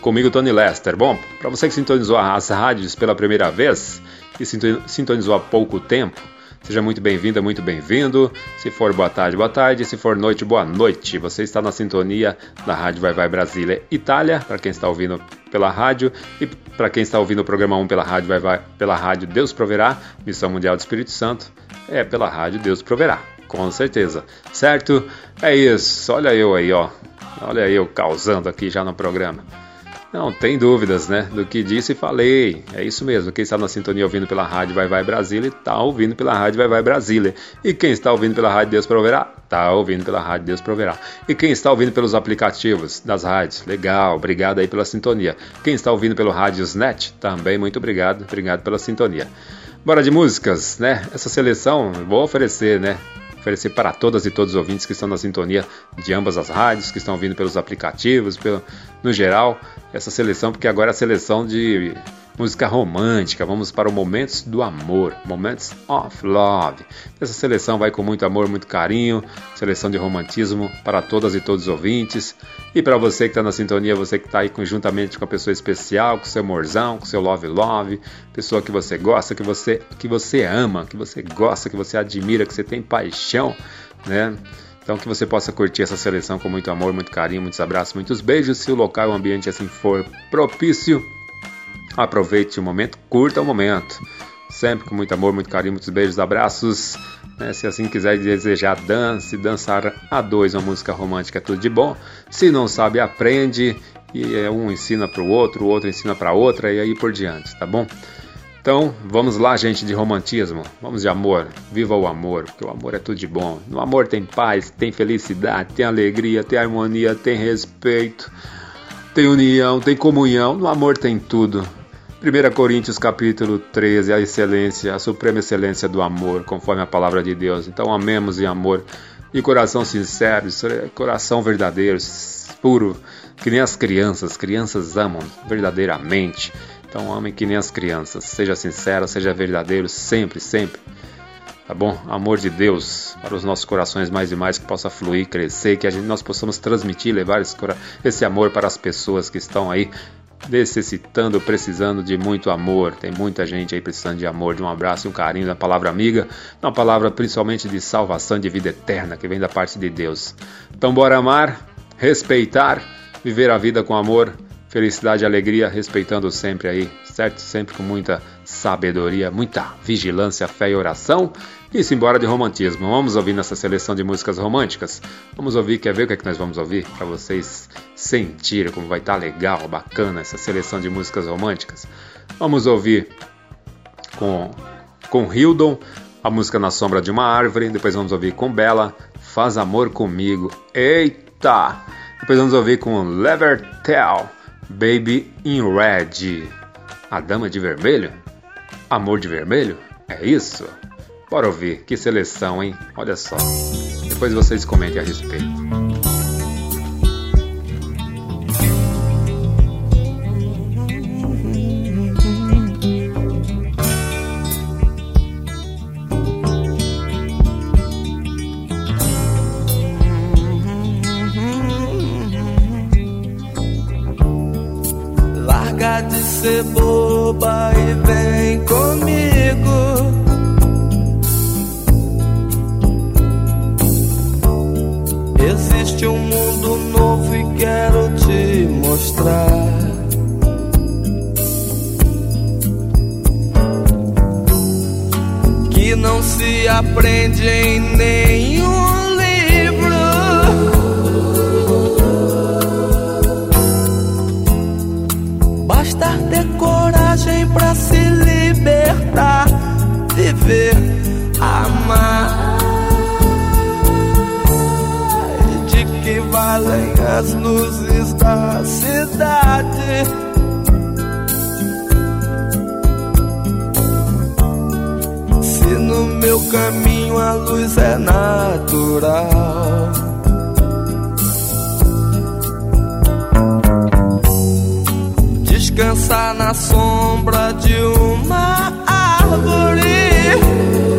Comigo, Tony Lester. Bom, para você que sintonizou as rádios pela primeira vez e sinto- sintonizou há pouco tempo, seja muito bem-vinda, muito bem-vindo. Se for boa tarde, boa tarde. Se for noite, boa noite. Você está na sintonia da Rádio Vai Vai Brasília Itália, para quem está ouvindo pela rádio e para quem está ouvindo o programa 1 pela rádio Vai Vai pela rádio Deus Proverá, Missão Mundial do Espírito Santo, é pela rádio Deus Proverá. Com certeza, certo? É isso. Olha eu aí, ó. Olha eu causando aqui já no programa. Não tem dúvidas, né? Do que disse e falei. É isso mesmo. Quem está na sintonia ouvindo pela rádio Vai Vai Brasília, está ouvindo pela rádio Vai Vai Brasília. E quem está ouvindo pela rádio Deus Proverá, está ouvindo pela rádio Deus Proverá. E quem está ouvindo pelos aplicativos das rádios, legal, obrigado aí pela sintonia. Quem está ouvindo pelo Rádiosnet, também muito obrigado, obrigado pela sintonia. Bora de músicas, né? Essa seleção vou oferecer, né? oferecer para todas e todos os ouvintes que estão na sintonia de ambas as rádios, que estão ouvindo pelos aplicativos, pelo, no geral, essa seleção, porque agora é a seleção de música romântica. Vamos para o Momentos do Amor, Moments of Love. Essa seleção vai com muito amor, muito carinho, seleção de romantismo para todas e todos os ouvintes. E para você que está na sintonia, você que está aí conjuntamente com a pessoa especial, com seu amorzão, com seu love love, pessoa que você gosta, que você, que você ama, que você gosta, que você admira, que você tem paixão, né? Então que você possa curtir essa seleção com muito amor, muito carinho, muitos abraços, muitos beijos. Se o local e o ambiente assim for propício, aproveite o momento, curta o momento. Sempre com muito amor, muito carinho, muitos beijos, abraços. né? Se assim quiser desejar dance, dançar a dois uma música romântica, é tudo de bom. Se não sabe, aprende. E é, um ensina para o outro, o outro ensina para outra e aí por diante, tá bom? Então, vamos lá, gente, de romantismo. Vamos de amor. Viva o amor, porque o amor é tudo de bom. No amor tem paz, tem felicidade, tem alegria, tem harmonia, tem respeito, tem união, tem comunhão. No amor tem tudo. 1 Coríntios capítulo 13, a excelência, a suprema excelência do amor, conforme a palavra de Deus. Então amemos em amor, de coração sincero, coração verdadeiro, puro, que nem as crianças. Crianças amam verdadeiramente. Então amem que nem as crianças. Seja sincero, seja verdadeiro, sempre, sempre. Tá bom? Amor de Deus para os nossos corações mais e mais que possa fluir, crescer, que a gente, nós possamos transmitir, levar esse, esse amor para as pessoas que estão aí necessitando, precisando de muito amor. Tem muita gente aí precisando de amor, de um abraço, um carinho, da palavra amiga, uma palavra principalmente de salvação, de vida eterna que vem da parte de Deus. Então bora amar, respeitar, viver a vida com amor, felicidade e alegria, respeitando sempre aí, certo? Sempre com muita sabedoria, muita vigilância, fé e oração. E se embora de romantismo. Vamos ouvir nessa seleção de músicas românticas. Vamos ouvir, quer ver o que, é que nós vamos ouvir? Para vocês sentirem como vai estar tá legal, bacana essa seleção de músicas românticas. Vamos ouvir com, com Hildon, a música Na Sombra de uma Árvore. Depois vamos ouvir com Bela, Faz Amor Comigo. Eita! Depois vamos ouvir com Levertel, Baby in Red. A Dama de Vermelho? Amor de Vermelho? É isso? Bora ouvir, que seleção, hein? Olha só. Depois vocês comentem a respeito. Ser boba e vem comigo. Existe um mundo novo e quero te mostrar. Que não se aprende em nenhum viver, amar. De que valem as luzes da cidade? Se no meu caminho a luz é natural. descansar na sombra de uma árvore. Você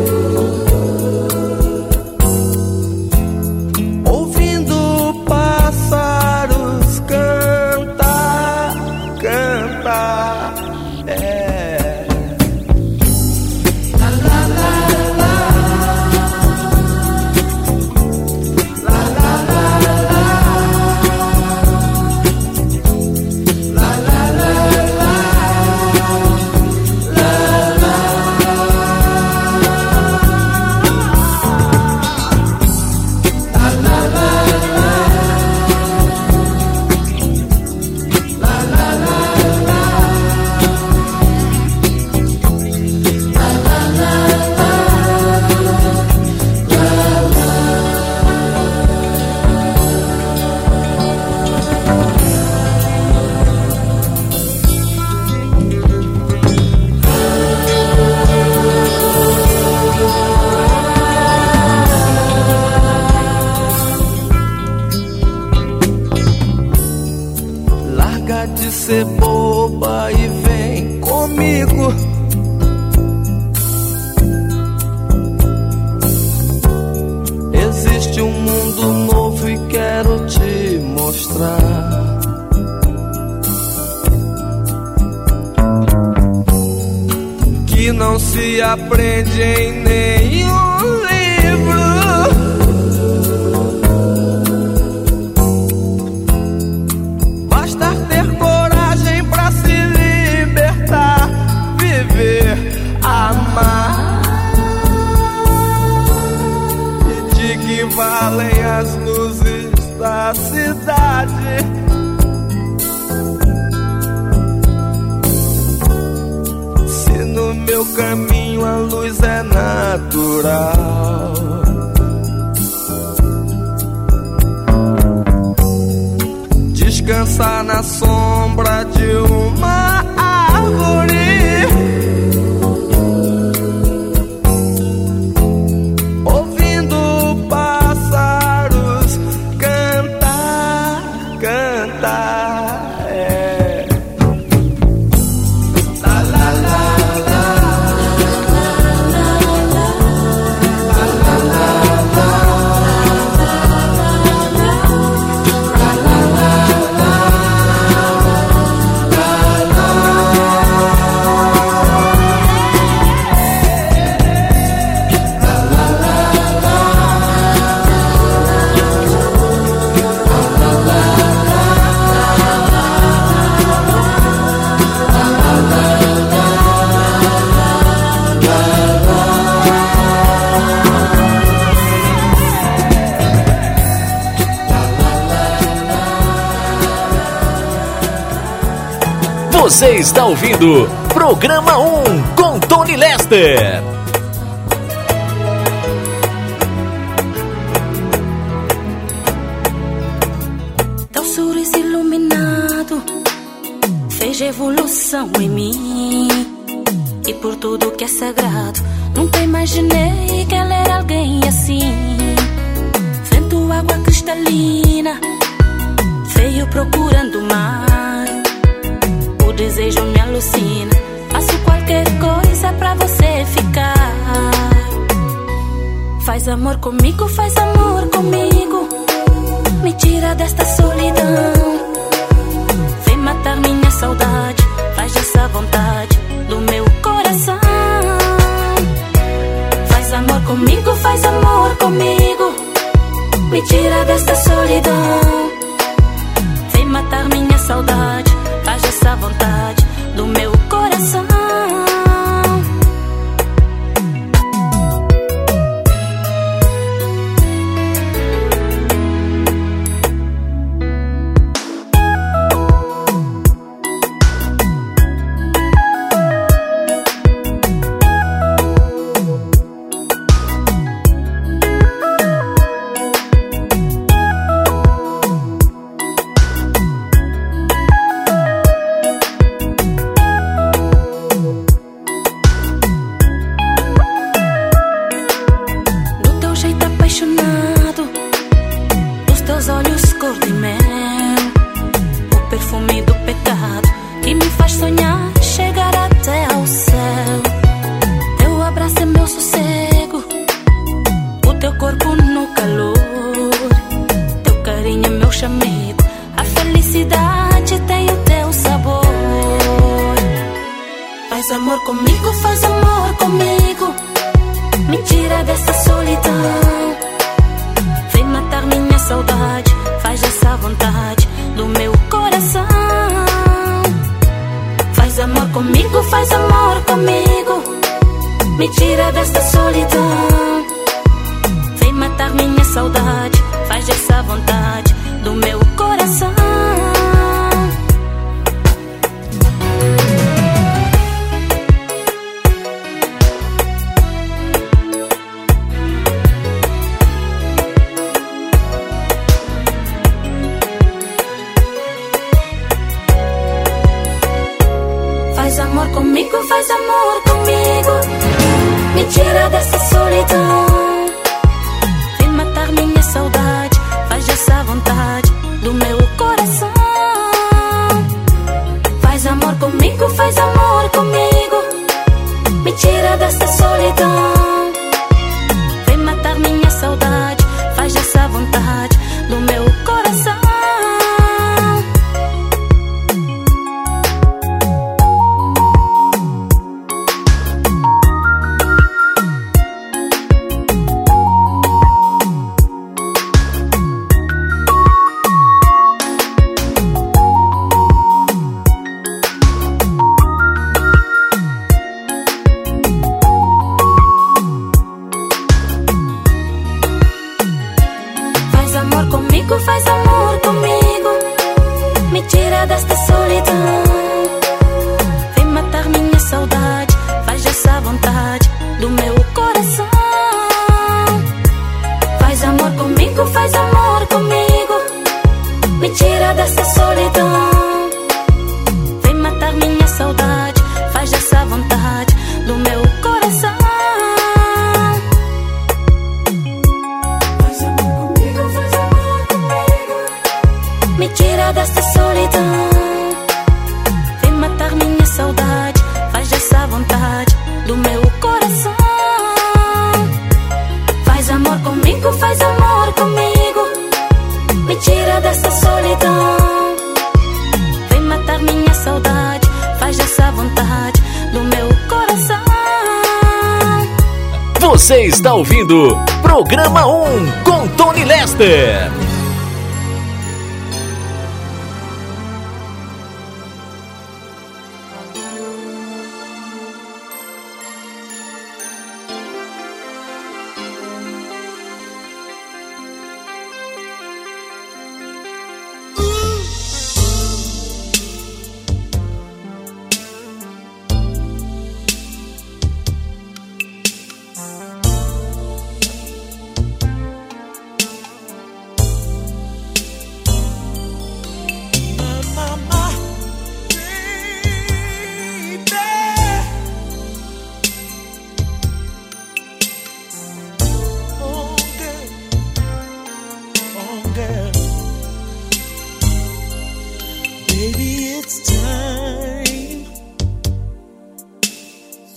Programa 1 com Tony Lester.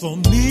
for me.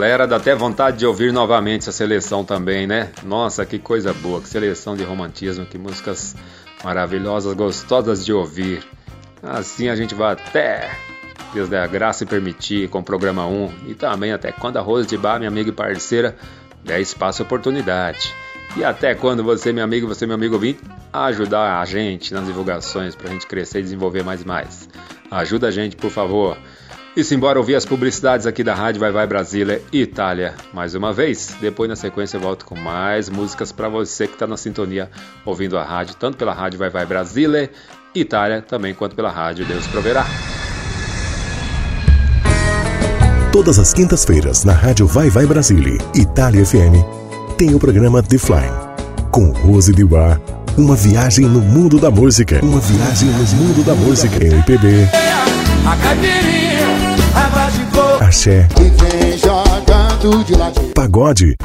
galera, dá até vontade de ouvir novamente a seleção também, né? Nossa, que coisa boa, que seleção de romantismo, que músicas maravilhosas, gostosas de ouvir. Assim a gente vai até Deus a Graça e permitir com o programa 1 e também até quando a Rose de Bar, minha amiga e parceira, der espaço e oportunidade. E até quando você, meu amigo, você, meu amigo, vir ajudar a gente nas divulgações para a gente crescer e desenvolver mais e mais. Ajuda a gente, por favor. E simbora ouvir as publicidades aqui da Rádio Vai Vai Brasília é Itália mais uma vez. Depois, na sequência, eu volto com mais músicas para você que está na sintonia ouvindo a rádio, tanto pela Rádio Vai Vai Brasília é Itália, também quanto pela Rádio Deus Proverá. Todas as quintas-feiras, na Rádio Vai Vai Brasília Itália FM, tem o programa The Flying, com Rose de Bar, uma viagem no mundo da música. Uma viagem no mundo da música. MPB. A caipirinha água de coco. Axé. E vem jogando de ladinho. Pagode.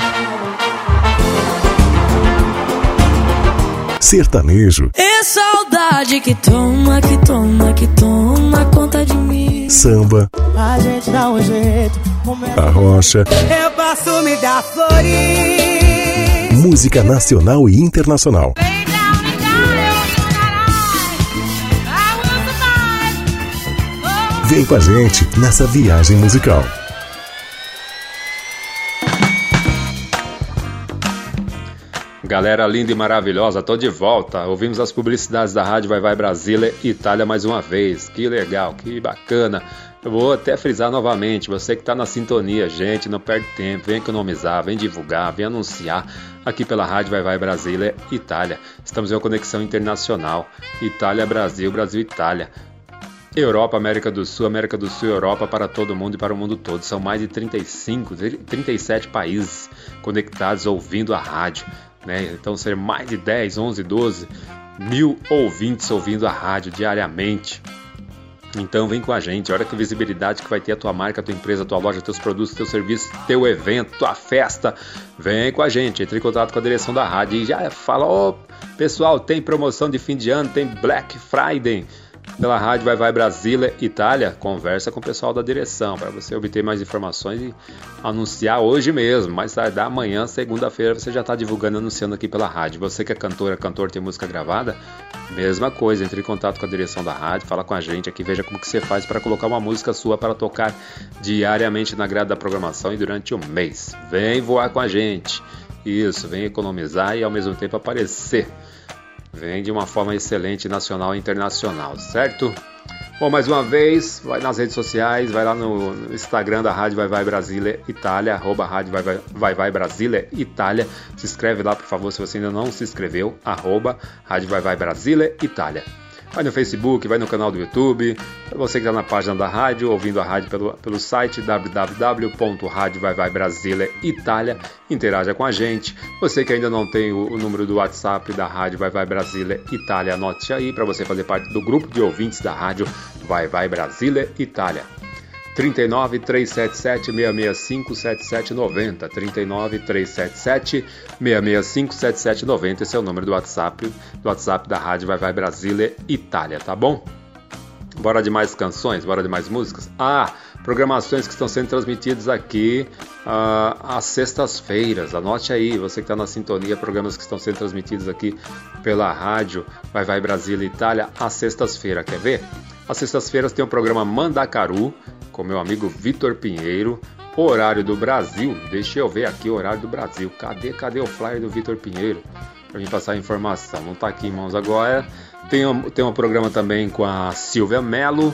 Sertanejo. É saudade que toma, que toma, que toma conta de mim. Samba. A gente dá um jeito. A rocha. Eu posso me dar flores. Música nacional e internacional. Vem com a gente nessa viagem musical. Galera linda e maravilhosa, tô de volta. Ouvimos as publicidades da Rádio Vai Vai Brasília Itália mais uma vez. Que legal, que bacana. Eu vou até frisar novamente, você que está na sintonia, gente, não perde tempo, vem economizar, vem divulgar, vem anunciar aqui pela Rádio Vai Vai Brasília Itália. Estamos em uma conexão internacional, Itália, Brasil, Brasil, Itália. Europa, América do Sul, América do Sul, Europa para todo mundo e para o mundo todo. São mais de 35, 37 países conectados ouvindo a rádio. Né? Então, ser mais de 10, 11, 12 mil ouvintes ouvindo a rádio diariamente. Então vem com a gente, olha que visibilidade que vai ter a tua marca, a tua empresa, a tua loja, teus produtos, teu serviço, teu evento, tua festa. Vem com a gente, entre em contato com a direção da rádio e já fala, ô oh, pessoal, tem promoção de fim de ano, tem Black Friday pela rádio Vai Vai Brasília Itália, conversa com o pessoal da direção para você obter mais informações e anunciar hoje mesmo, mais tarde amanhã, segunda-feira, você já está divulgando, anunciando aqui pela rádio. Você que é cantora, cantor, tem música gravada, mesma coisa, entre em contato com a direção da rádio, fala com a gente aqui, veja como que você faz para colocar uma música sua para tocar diariamente na grade da programação e durante um mês. Vem voar com a gente. Isso, vem economizar e ao mesmo tempo aparecer vem de uma forma excelente nacional e internacional, certo? Bom, mais uma vez, vai nas redes sociais, vai lá no Instagram da Rádio Vai Vai Brasília Itália, arroba Rádio Vai Vai, vai, vai Brasília Itália. Se inscreve lá, por favor, se você ainda não se inscreveu, arroba Rádio Vai Vai Brasília Itália. Vai no Facebook, vai no canal do YouTube. Você que está na página da rádio, ouvindo a rádio pelo, pelo site www.radiovaivaibrasilia Itália, interaja com a gente. Você que ainda não tem o, o número do WhatsApp da rádio Vai Vai Brasília Itália, anote aí para você fazer parte do grupo de ouvintes da rádio Vai Vai Brasília Itália. 39 377 665 7790 39 377 665 7790 esse é o número do WhatsApp do WhatsApp da Rádio Vai Vai Brasília Itália, tá bom? Bora de mais canções, bora de mais músicas. Ah, programações que estão sendo transmitidas aqui uh, às sextas-feiras. Anote aí, você que está na sintonia, programas que estão sendo transmitidos aqui pela rádio Vai Vai Brasília Itália às sextas-feiras. Quer ver? Às sextas-feiras tem o programa Mandacaru, com meu amigo Vitor Pinheiro. Horário do Brasil, deixa eu ver aqui o horário do Brasil. Cadê, cadê o flyer do Vitor Pinheiro? Pra gente passar a informação. Não tá aqui em mãos agora. Tem um, tem um programa também com a Silvia Mello,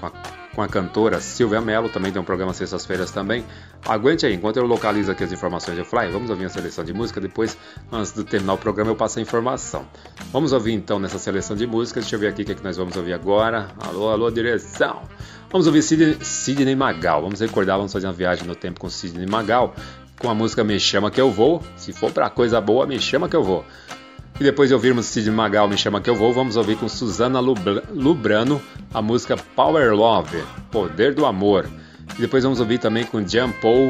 com a, com a cantora Silvia Mello. Também tem um programa sextas-feiras também. Aguente aí, enquanto eu localizo aqui as informações do Fly, vamos ouvir a seleção de música. Depois, antes de terminar o programa, eu passo a informação. Vamos ouvir então nessa seleção de músicas. Deixa eu ver aqui o que, é que nós vamos ouvir agora. Alô, alô, direção. Vamos ouvir Sidney, Sidney Magal. Vamos recordar, vamos fazer uma viagem no tempo com Sidney Magal. Com a música Me Chama Que Eu Vou. Se for pra coisa boa, me chama que eu vou. E depois de ouvirmos Sidney Magal, Me Chama Que Eu Vou, vamos ouvir com Susana Lubrano a música Power Love, Poder do Amor. E depois vamos ouvir também com Jean Paul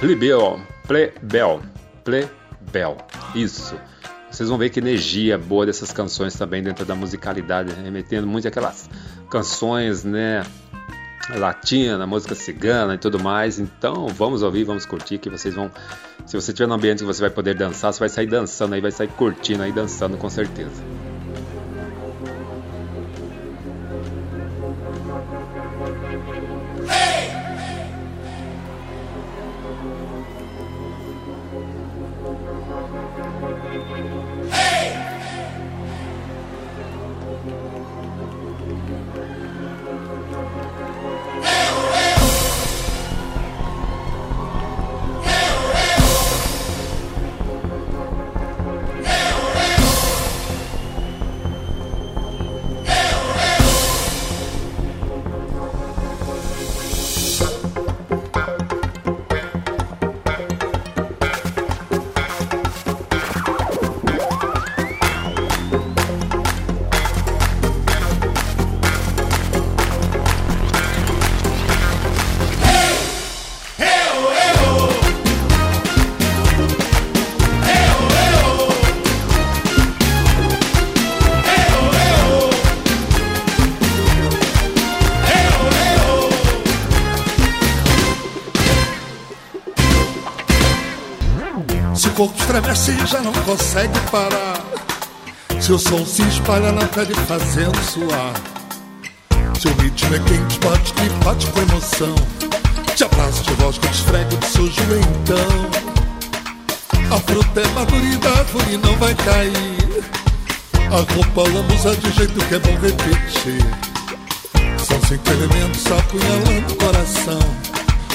Plebel, Plebel, Plebel. Isso. Vocês vão ver que energia boa dessas canções também dentro da musicalidade, remetendo muito aquelas canções, né, latina, música cigana e tudo mais. Então vamos ouvir, vamos curtir que vocês vão. Se você estiver no ambiente que você vai poder dançar, você vai sair dançando aí, vai sair curtindo aí, dançando com certeza. Corpo estremece e já não consegue parar. Seu som se espalha na pele fazendo suar. Seu ritmo é quente, bate que bate com emoção. Te abraço, te voz, te esfrego, te sujo então. A fruta é maturidade e não vai cair. A roupa lambuza de jeito que é bom repetir. São cinco elementos apunhalando o coração.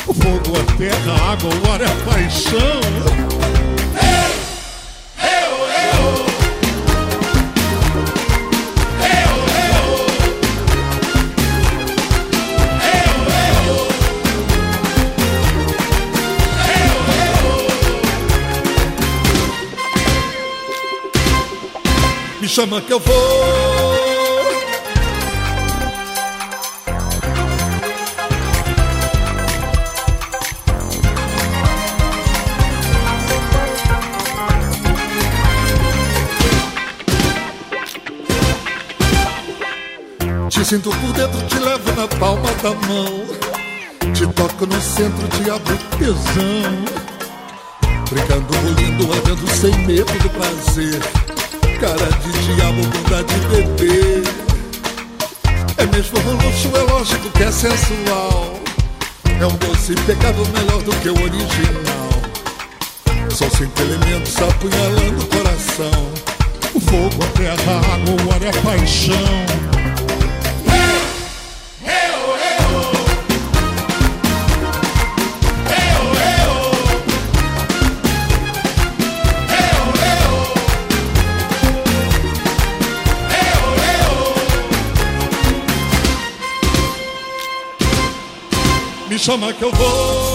O fogo, a terra, a água, o ar é a paixão. Me chama que eu vou. Te sinto por dentro, te levo na palma da mão. Te toco no centro, te abro tesão. Brincando, bolindo, ardendo sem medo do prazer. Cara de diabo, bunda de bebê. É mesmo luxo, é lógico que é sensual. É um doce pecado melhor do que o original. São cinco elementos apunhalando o coração. O fogo, a terra, a água, o ar é a paixão. Chama que eu vou.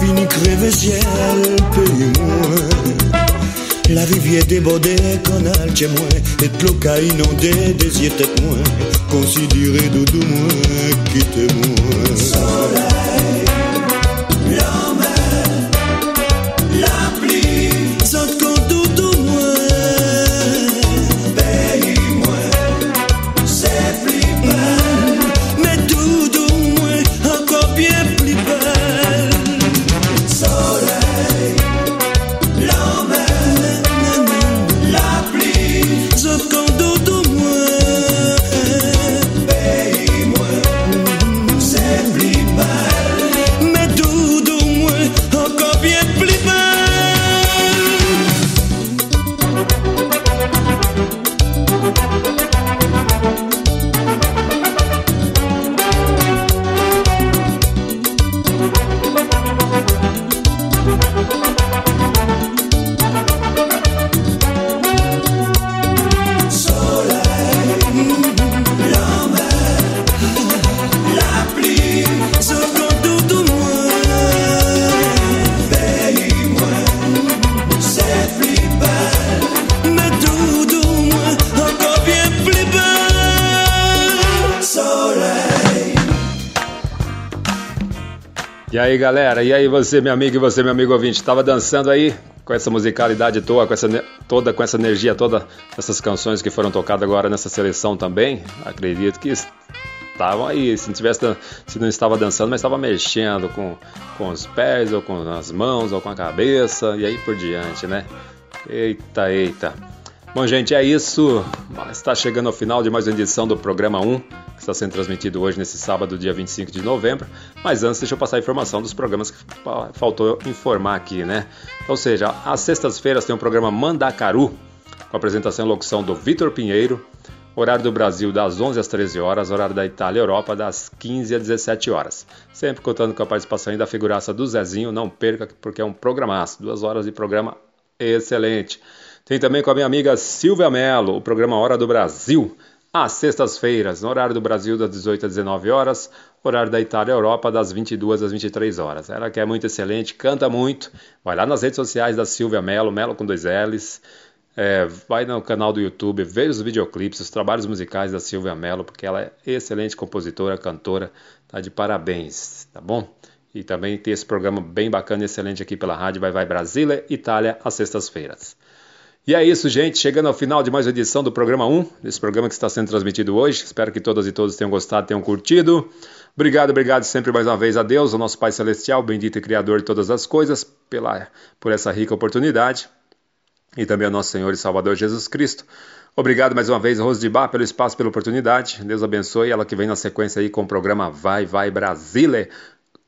fini crever ciel pays moi la rivière débordée canal chez moi et cloca inondé des yeux tête moi considérer doudou moi quitte moi soleil blanc aí, galera? E aí, você, meu amigo, e você, meu amigo ouvinte? Tava dançando aí com essa musicalidade toda, com essa, toda, com essa energia toda, essas canções que foram tocadas agora nessa seleção também? Acredito que estavam aí. Se não, tivesse, se não estava dançando, mas estava mexendo com, com os pés, ou com as mãos, ou com a cabeça, e aí por diante, né? Eita, eita. Bom, gente, é isso. Está chegando ao final de mais uma edição do programa 1, que está sendo transmitido hoje, nesse sábado, dia 25 de novembro. Mas antes, deixa eu passar a informação dos programas que fa- faltou informar aqui, né? Ou seja, às sextas-feiras tem o programa Mandacaru, com apresentação e locução do Vitor Pinheiro. Horário do Brasil das 11 às 13 horas, horário da Itália e Europa das 15 às 17 horas. Sempre contando com a participação da figuraça do Zezinho, não perca, porque é um programaço. Duas horas de programa excelente. Tem também com a minha amiga Silvia Mello, o programa Hora do Brasil, às sextas-feiras, no horário do Brasil das 18 às 19 horas, horário da Itália e Europa das 22 às 23 horas. Ela que é muito excelente, canta muito. Vai lá nas redes sociais da Silvia Mello, Mello com dois L's. É, vai no canal do YouTube, veja os videoclipes, os trabalhos musicais da Silvia Mello, porque ela é excelente compositora, cantora, tá de parabéns, tá bom? E também tem esse programa bem bacana e excelente aqui pela rádio Vai Vai Brasília, Itália, às sextas-feiras. E é isso, gente. Chegando ao final de mais uma edição do programa 1, desse programa que está sendo transmitido hoje. Espero que todas e todos tenham gostado, tenham curtido. Obrigado, obrigado sempre mais uma vez a Deus, ao nosso Pai Celestial, bendito e Criador de todas as coisas, pela, por essa rica oportunidade. E também ao nosso Senhor e Salvador Jesus Cristo. Obrigado mais uma vez, Rose de Bar, pelo espaço, pela oportunidade. Deus abençoe ela que vem na sequência aí com o programa Vai, Vai Brasília,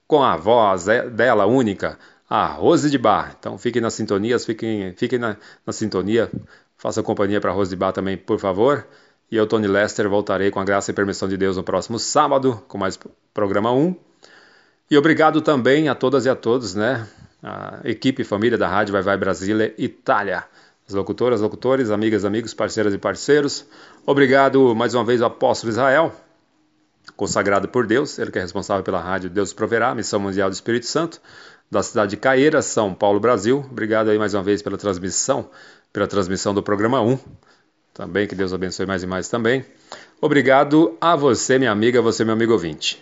com a voz dela única, a Rose de Bar. Então fiquem nas sintonias, fiquem, fiquem na, na sintonia, façam companhia para a Rose de Bar também, por favor. E eu, Tony Lester, voltarei com a graça e permissão de Deus no próximo sábado, com mais programa 1. E obrigado também a todas e a todos, né? A equipe família da Rádio Vai Vai Brasília Itália. As locutoras, locutores, amigas, amigos, parceiras e parceiros. Obrigado mais uma vez ao apóstolo Israel, consagrado por Deus, ele que é responsável pela rádio Deus Proverá, Missão Mundial do Espírito Santo, da cidade de Caeira, São Paulo, Brasil. Obrigado aí mais uma vez pela transmissão, pela transmissão do programa 1. Também que Deus abençoe mais e mais também. Obrigado a você, minha amiga, você, meu amigo ouvinte.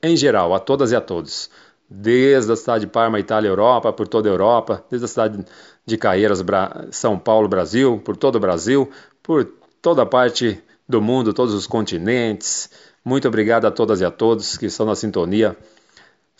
Em geral, a todas e a todos. Desde a cidade de Parma, Itália, Europa, por toda a Europa, desde a cidade de Caeiras, São Paulo, Brasil, por todo o Brasil, por toda a parte do mundo, todos os continentes. Muito obrigado a todas e a todos que estão na sintonia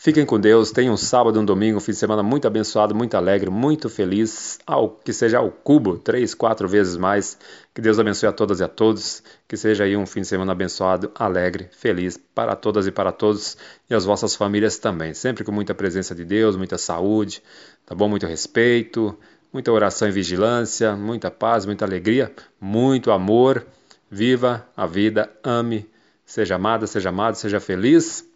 Fiquem com Deus, tenham um sábado, um domingo, um fim de semana muito abençoado, muito alegre, muito feliz, ao, que seja ao cubo, três, quatro vezes mais. Que Deus abençoe a todas e a todos, que seja aí um fim de semana abençoado, alegre, feliz para todas e para todos e as vossas famílias também. Sempre com muita presença de Deus, muita saúde, tá bom? Muito respeito, muita oração e vigilância, muita paz, muita alegria, muito amor. Viva a vida, ame, seja amada, seja amado, seja feliz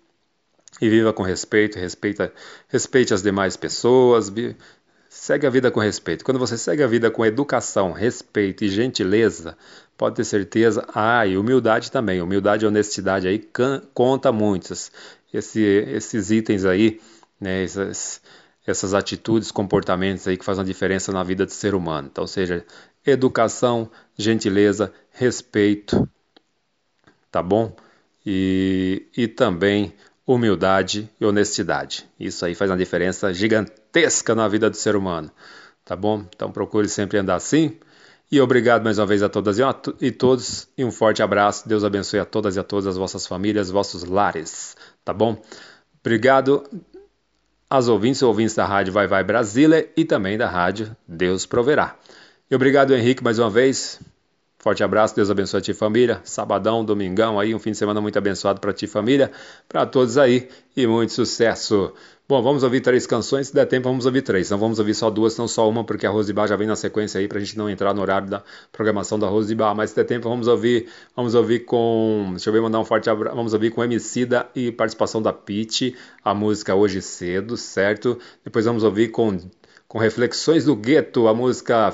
e viva com respeito, respeita, respeite as demais pessoas, segue a vida com respeito. Quando você segue a vida com educação, respeito e gentileza, pode ter certeza, ah, e humildade também, humildade e honestidade aí conta muitos. Esse, esses itens aí, né, essas, essas atitudes, comportamentos aí que fazem a diferença na vida do ser humano. Então, seja educação, gentileza, respeito, tá bom? E, e também humildade e honestidade. Isso aí faz uma diferença gigantesca na vida do ser humano, tá bom? Então procure sempre andar assim. E obrigado mais uma vez a todas e todos e um forte abraço. Deus abençoe a todas e a todas as vossas famílias, vossos lares, tá bom? Obrigado aos ouvintes e ouvintes da Rádio Vai Vai Brasília e também da Rádio Deus Proverá. E obrigado Henrique mais uma vez Forte abraço, Deus abençoe a ti família. Sabadão, domingão aí, um fim de semana muito abençoado para ti família, para todos aí e muito sucesso. Bom, vamos ouvir três canções, se der tempo vamos ouvir três. Não vamos ouvir só duas, não só uma, porque a Rose de Bar já vem na sequência aí, para a gente não entrar no horário da programação da Rose de Bar. Mas se der tempo vamos ouvir, vamos ouvir com, deixa eu ver, mandar um forte abraço, vamos ouvir com Emicida e participação da Pete, a música Hoje Cedo, certo? Depois vamos ouvir com, com Reflexões do Gueto, a música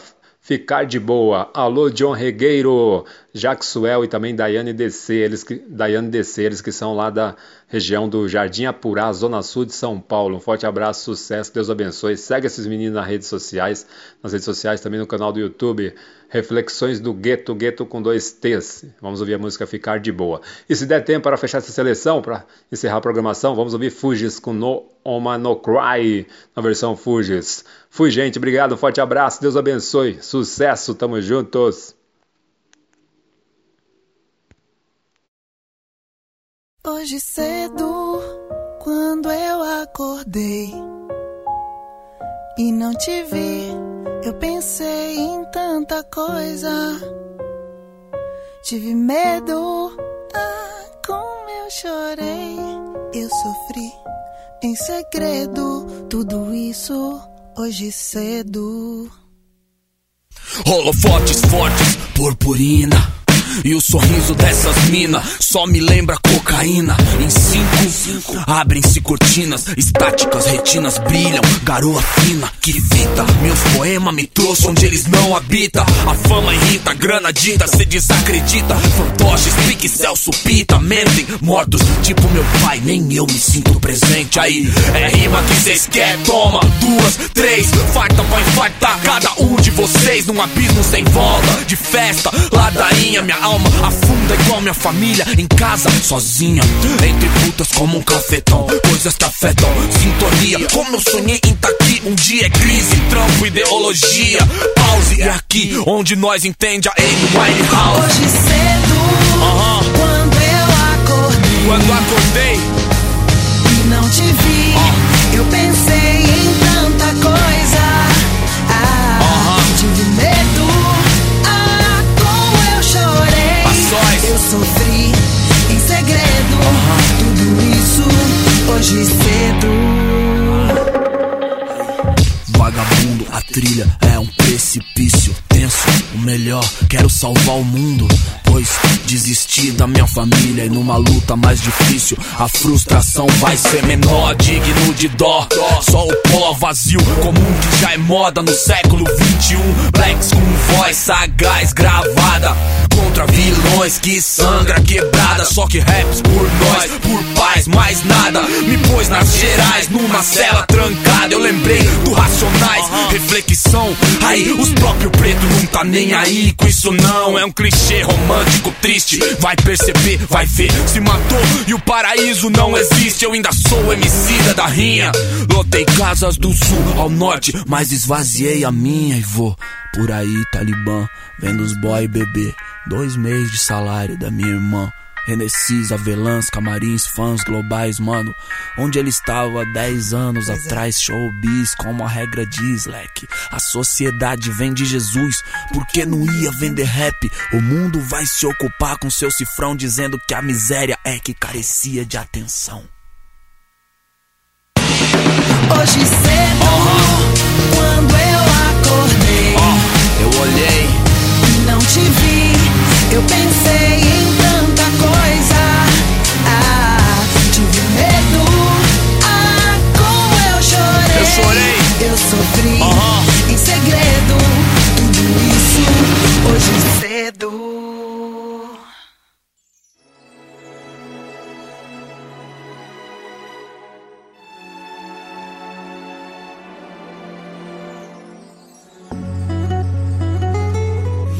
Ficar de boa. Alô, John Regueiro, Jaxuel e também Daiane DC, eles que, Daiane DC, eles que são lá da região do Jardim Apurá, Zona Sul de São Paulo. Um forte abraço, sucesso, Deus abençoe. Segue esses meninos nas redes sociais, nas redes sociais também no canal do YouTube. Reflexões do Gueto, Gueto com dois T's. Vamos ouvir a música Ficar de Boa. E se der tempo para fechar essa seleção, para encerrar a programação, vamos ouvir Fugis com No Oma No Cry, na versão Fugis. Fui, gente, obrigado, um forte abraço, Deus abençoe, sucesso, tamo juntos. Hoje cedo, quando eu acordei e não te vi, eu pensei em tanta coisa. Tive medo, ah, como eu chorei. Eu sofri em segredo tudo isso hoje cedo. Holofotes fortes, purpurina. E o sorriso dessas minas só me lembra cocaína. Em cinco, abrem-se cortinas, estáticas, retinas brilham, garoa fina, que vida. Meus poemas me trouxeram onde eles não habitam. A fama irrita, grana dita, cê desacredita. Fantoches, pique, Celso, pita, mentem, mortos, tipo meu pai, nem eu me sinto presente. Aí é rima que cês quer, toma duas, três, farta pra infartar cada um de vocês num abismo sem volta. De festa, ladainha, minha alma afunda igual minha família em casa, sozinha. Entre putas como um cafetão, coisas que afetam sintonia. Como eu sonhei em tá aqui, um dia é crise, trampo, ideologia. Pause, é aqui onde nós entende a Amy Winehouse. Hoje cedo, quando eu salvar o mundo. Da minha família e numa luta mais difícil, a frustração vai ser menor, digno de dó. Só o pó vazio comum que já é moda no século 21. Blacks com voz sagaz gravada contra vilões que sangra quebrada. Só que raps por nós, por paz, mais nada. Me pôs nas gerais, numa cela trancada. Eu lembrei do Racionais, reflexão. Aí os próprios pretos não tá nem aí com isso, não. É um clichê romântico triste. Vai perceber, vai ver. Se matou e o paraíso não existe. Eu ainda sou emicida da rinha. Lotei casas do sul ao norte, mas esvaziei a minha e vou por aí, Talibã. Vendo os boy beber. Dois meses de salário da minha irmã. Renessis, avelãs, camarins, fãs globais, mano. Onde ele estava 10 anos atrás, showbiz, como a regra diz, leque. A sociedade vem de Jesus, porque não ia vender rap. O mundo vai se ocupar com seu cifrão, dizendo que a miséria é que carecia de atenção. Hoje cedo, quando eu acordei, eu olhei, não te vi. Eu pensei chorei. Eu sofri em segredo. Tudo isso hoje cedo.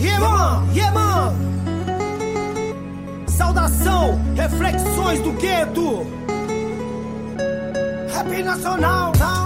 Yeah, man, yeah, man. Saudação, reflexões do gueto. Rap nacional, rap nacional,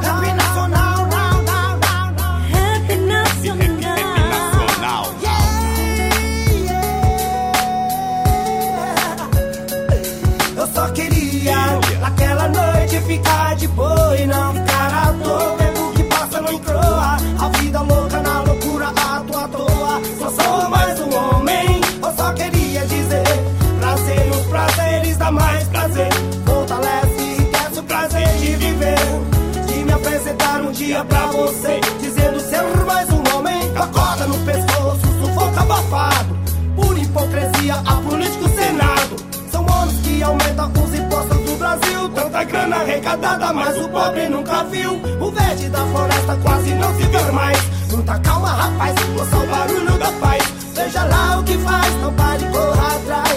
pra você. Dizendo ser mais um homem. Com a corda no pescoço, sufoco abafado. Por hipocrisia, a político Senado. São homens que aumentam os impostos do Brasil. Tanta grana arrecadada, mas o pobre nunca viu. O verde da floresta quase não se vê mais. Muita calma, rapaz, ouça o barulho da paz. Veja lá o que faz, não pare, corra atrás.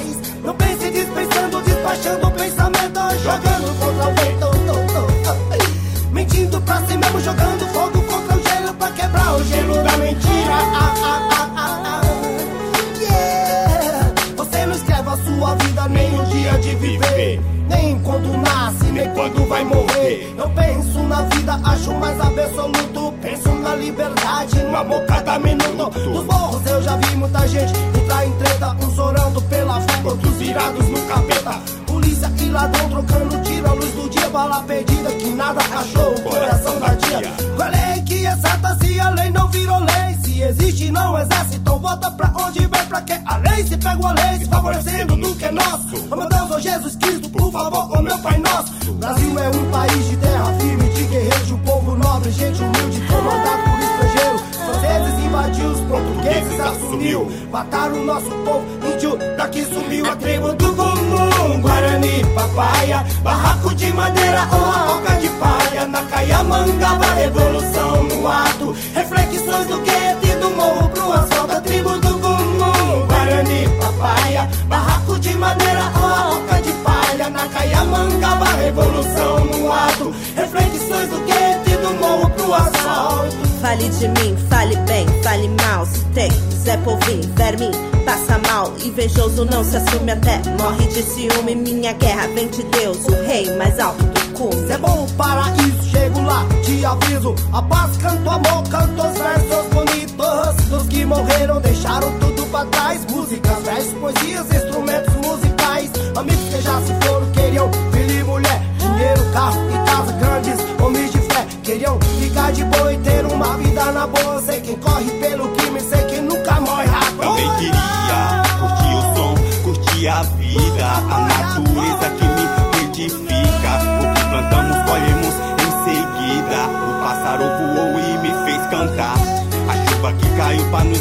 Quando nasce, nem quando vai morrer. Eu penso na vida, acho mais absoluto. Penso na liberdade, no amor cada minuto. Dos morros eu já vi muita gente entrar em treta. Uns orando pela fé, outros virados no capeta. Polícia e ladrão trocando tiro à luz do dia. Bala perdida que nada achou coração da tia. Qual é que é certa se a lei não virou lei? Se existe, não exerce, então volta pra onde vem, pra que a lei se pega a lei, se favorecendo do que é nosso. Oh meu Deus, oh Jesus Cristo, por favor, oh meu Pai nosso. Brasil é um país de terra firme, de guerreiros, um povo nobre, gente humilde, comandado por estrangeiros. Franceses invadiu, os portugueses assumiu. Mataram o nosso povo, índio, daqui sumiu a tribo do Gumum, Guarani, Papaya, barraco de madeira ou a oca de palha. Na Caiamangaba, revolução no ato. Reflexões do gueto e do morro pro asfalto, a tribo do Gumum, Guarani, Papaya, barraco de madeira ou oca de palha. Na Caiamangaba, revolução no ato. Reflexões do gueto e do morro pro asfalto. Fale de mim, fale bem, fale mal. Se tem Zé Povinho, verme, passa mal. Invejoso não se assume até, morre de ciúme. Minha guerra vem de Deus, o rei mais alto do cume. É bom o paraíso, lá, te aviso. A paz, canto amor, canto os versos bonitos. Dos que morreram, deixaram tudo pra trás. Músicas, versos, poesias, instrumentos musicais. Amigos que já se foram, queriam filho e mulher. Dinheiro, carro e casa grandes, homens de fé. Queriam ficar de boa e ter uma vida na boa. Sei quem corre pelo crime, sei quem nunca morre. Também queria curtir o som, curtir a vida, a natureza que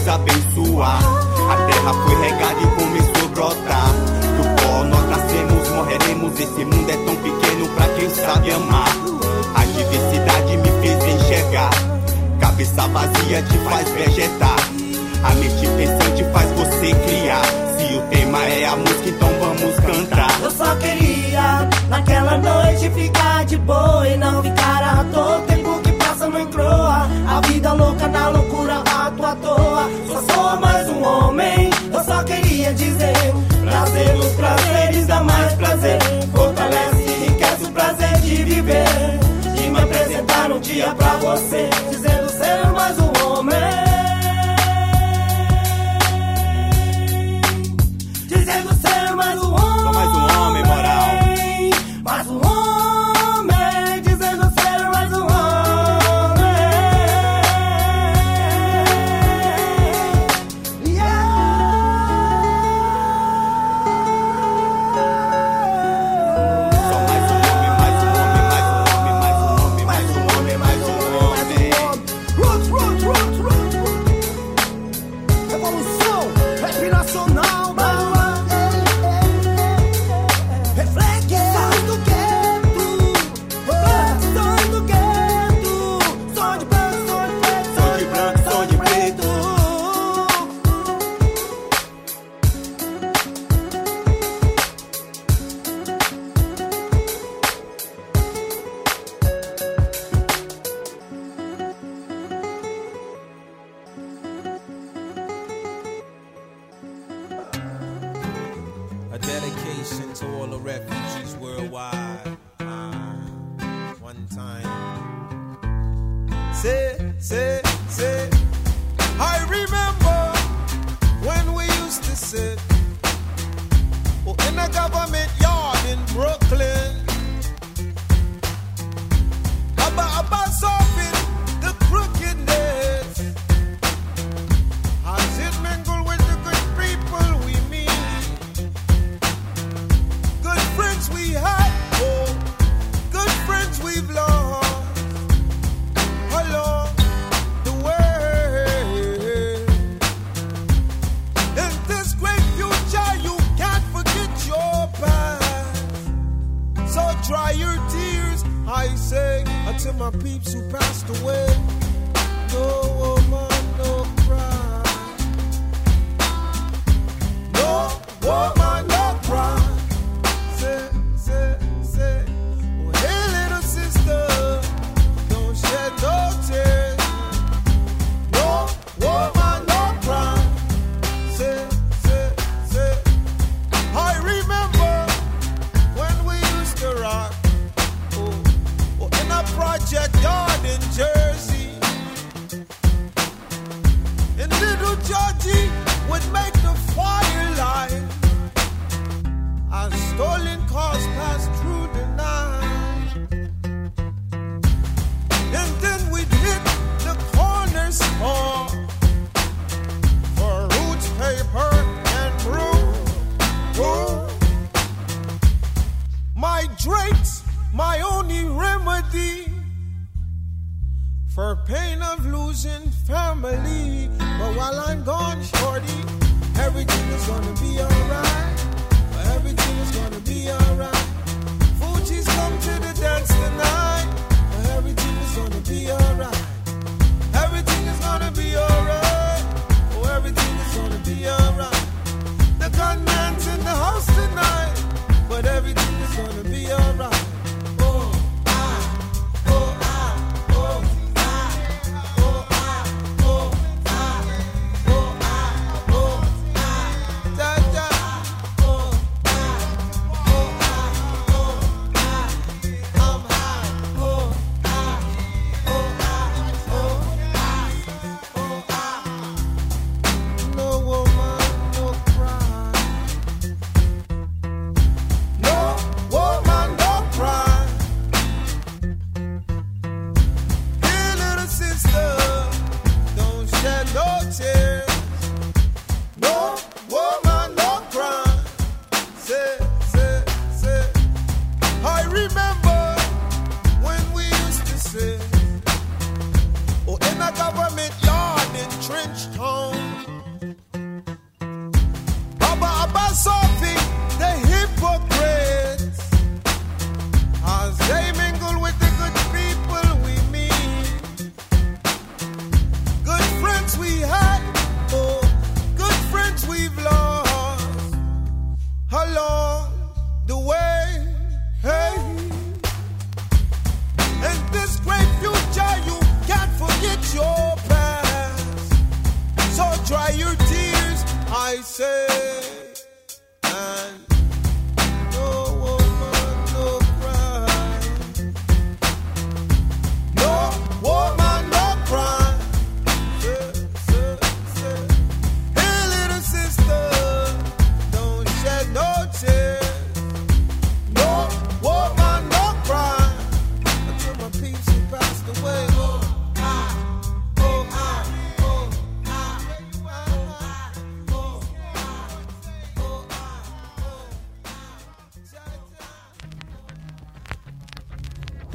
nos abençoar. A terra foi regada e começou a brotar. Do pó nós nascemos, morreremos. Esse mundo é tão pequeno pra quem sabe amar. A diversidade me fez enxergar. Cabeça vazia te faz vegetar. A mente pensante faz você criar. Se o tema é a música, então vamos cantar. Eu só queria naquela noite ficar de boa e não ficar à toa. O tempo que passa não encroa. A vida louca na loucura dizer. Prazer nos prazeres dá mais prazer. Fortalece e enriquece o prazer de viver. E me apresentar um dia pra você. Dizendo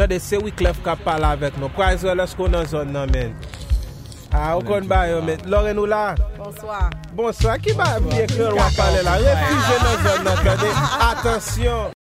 Tade, se Wyclef ka pala avek nou. Kwa Israel esko nan zon nan men? Ha, ou kon ba yo men? Lore nou la? Bonsoir. Bonsoir, ki ba biye kre wap pale la? Refije nan zon nan, tade. Atensyon. <laughs>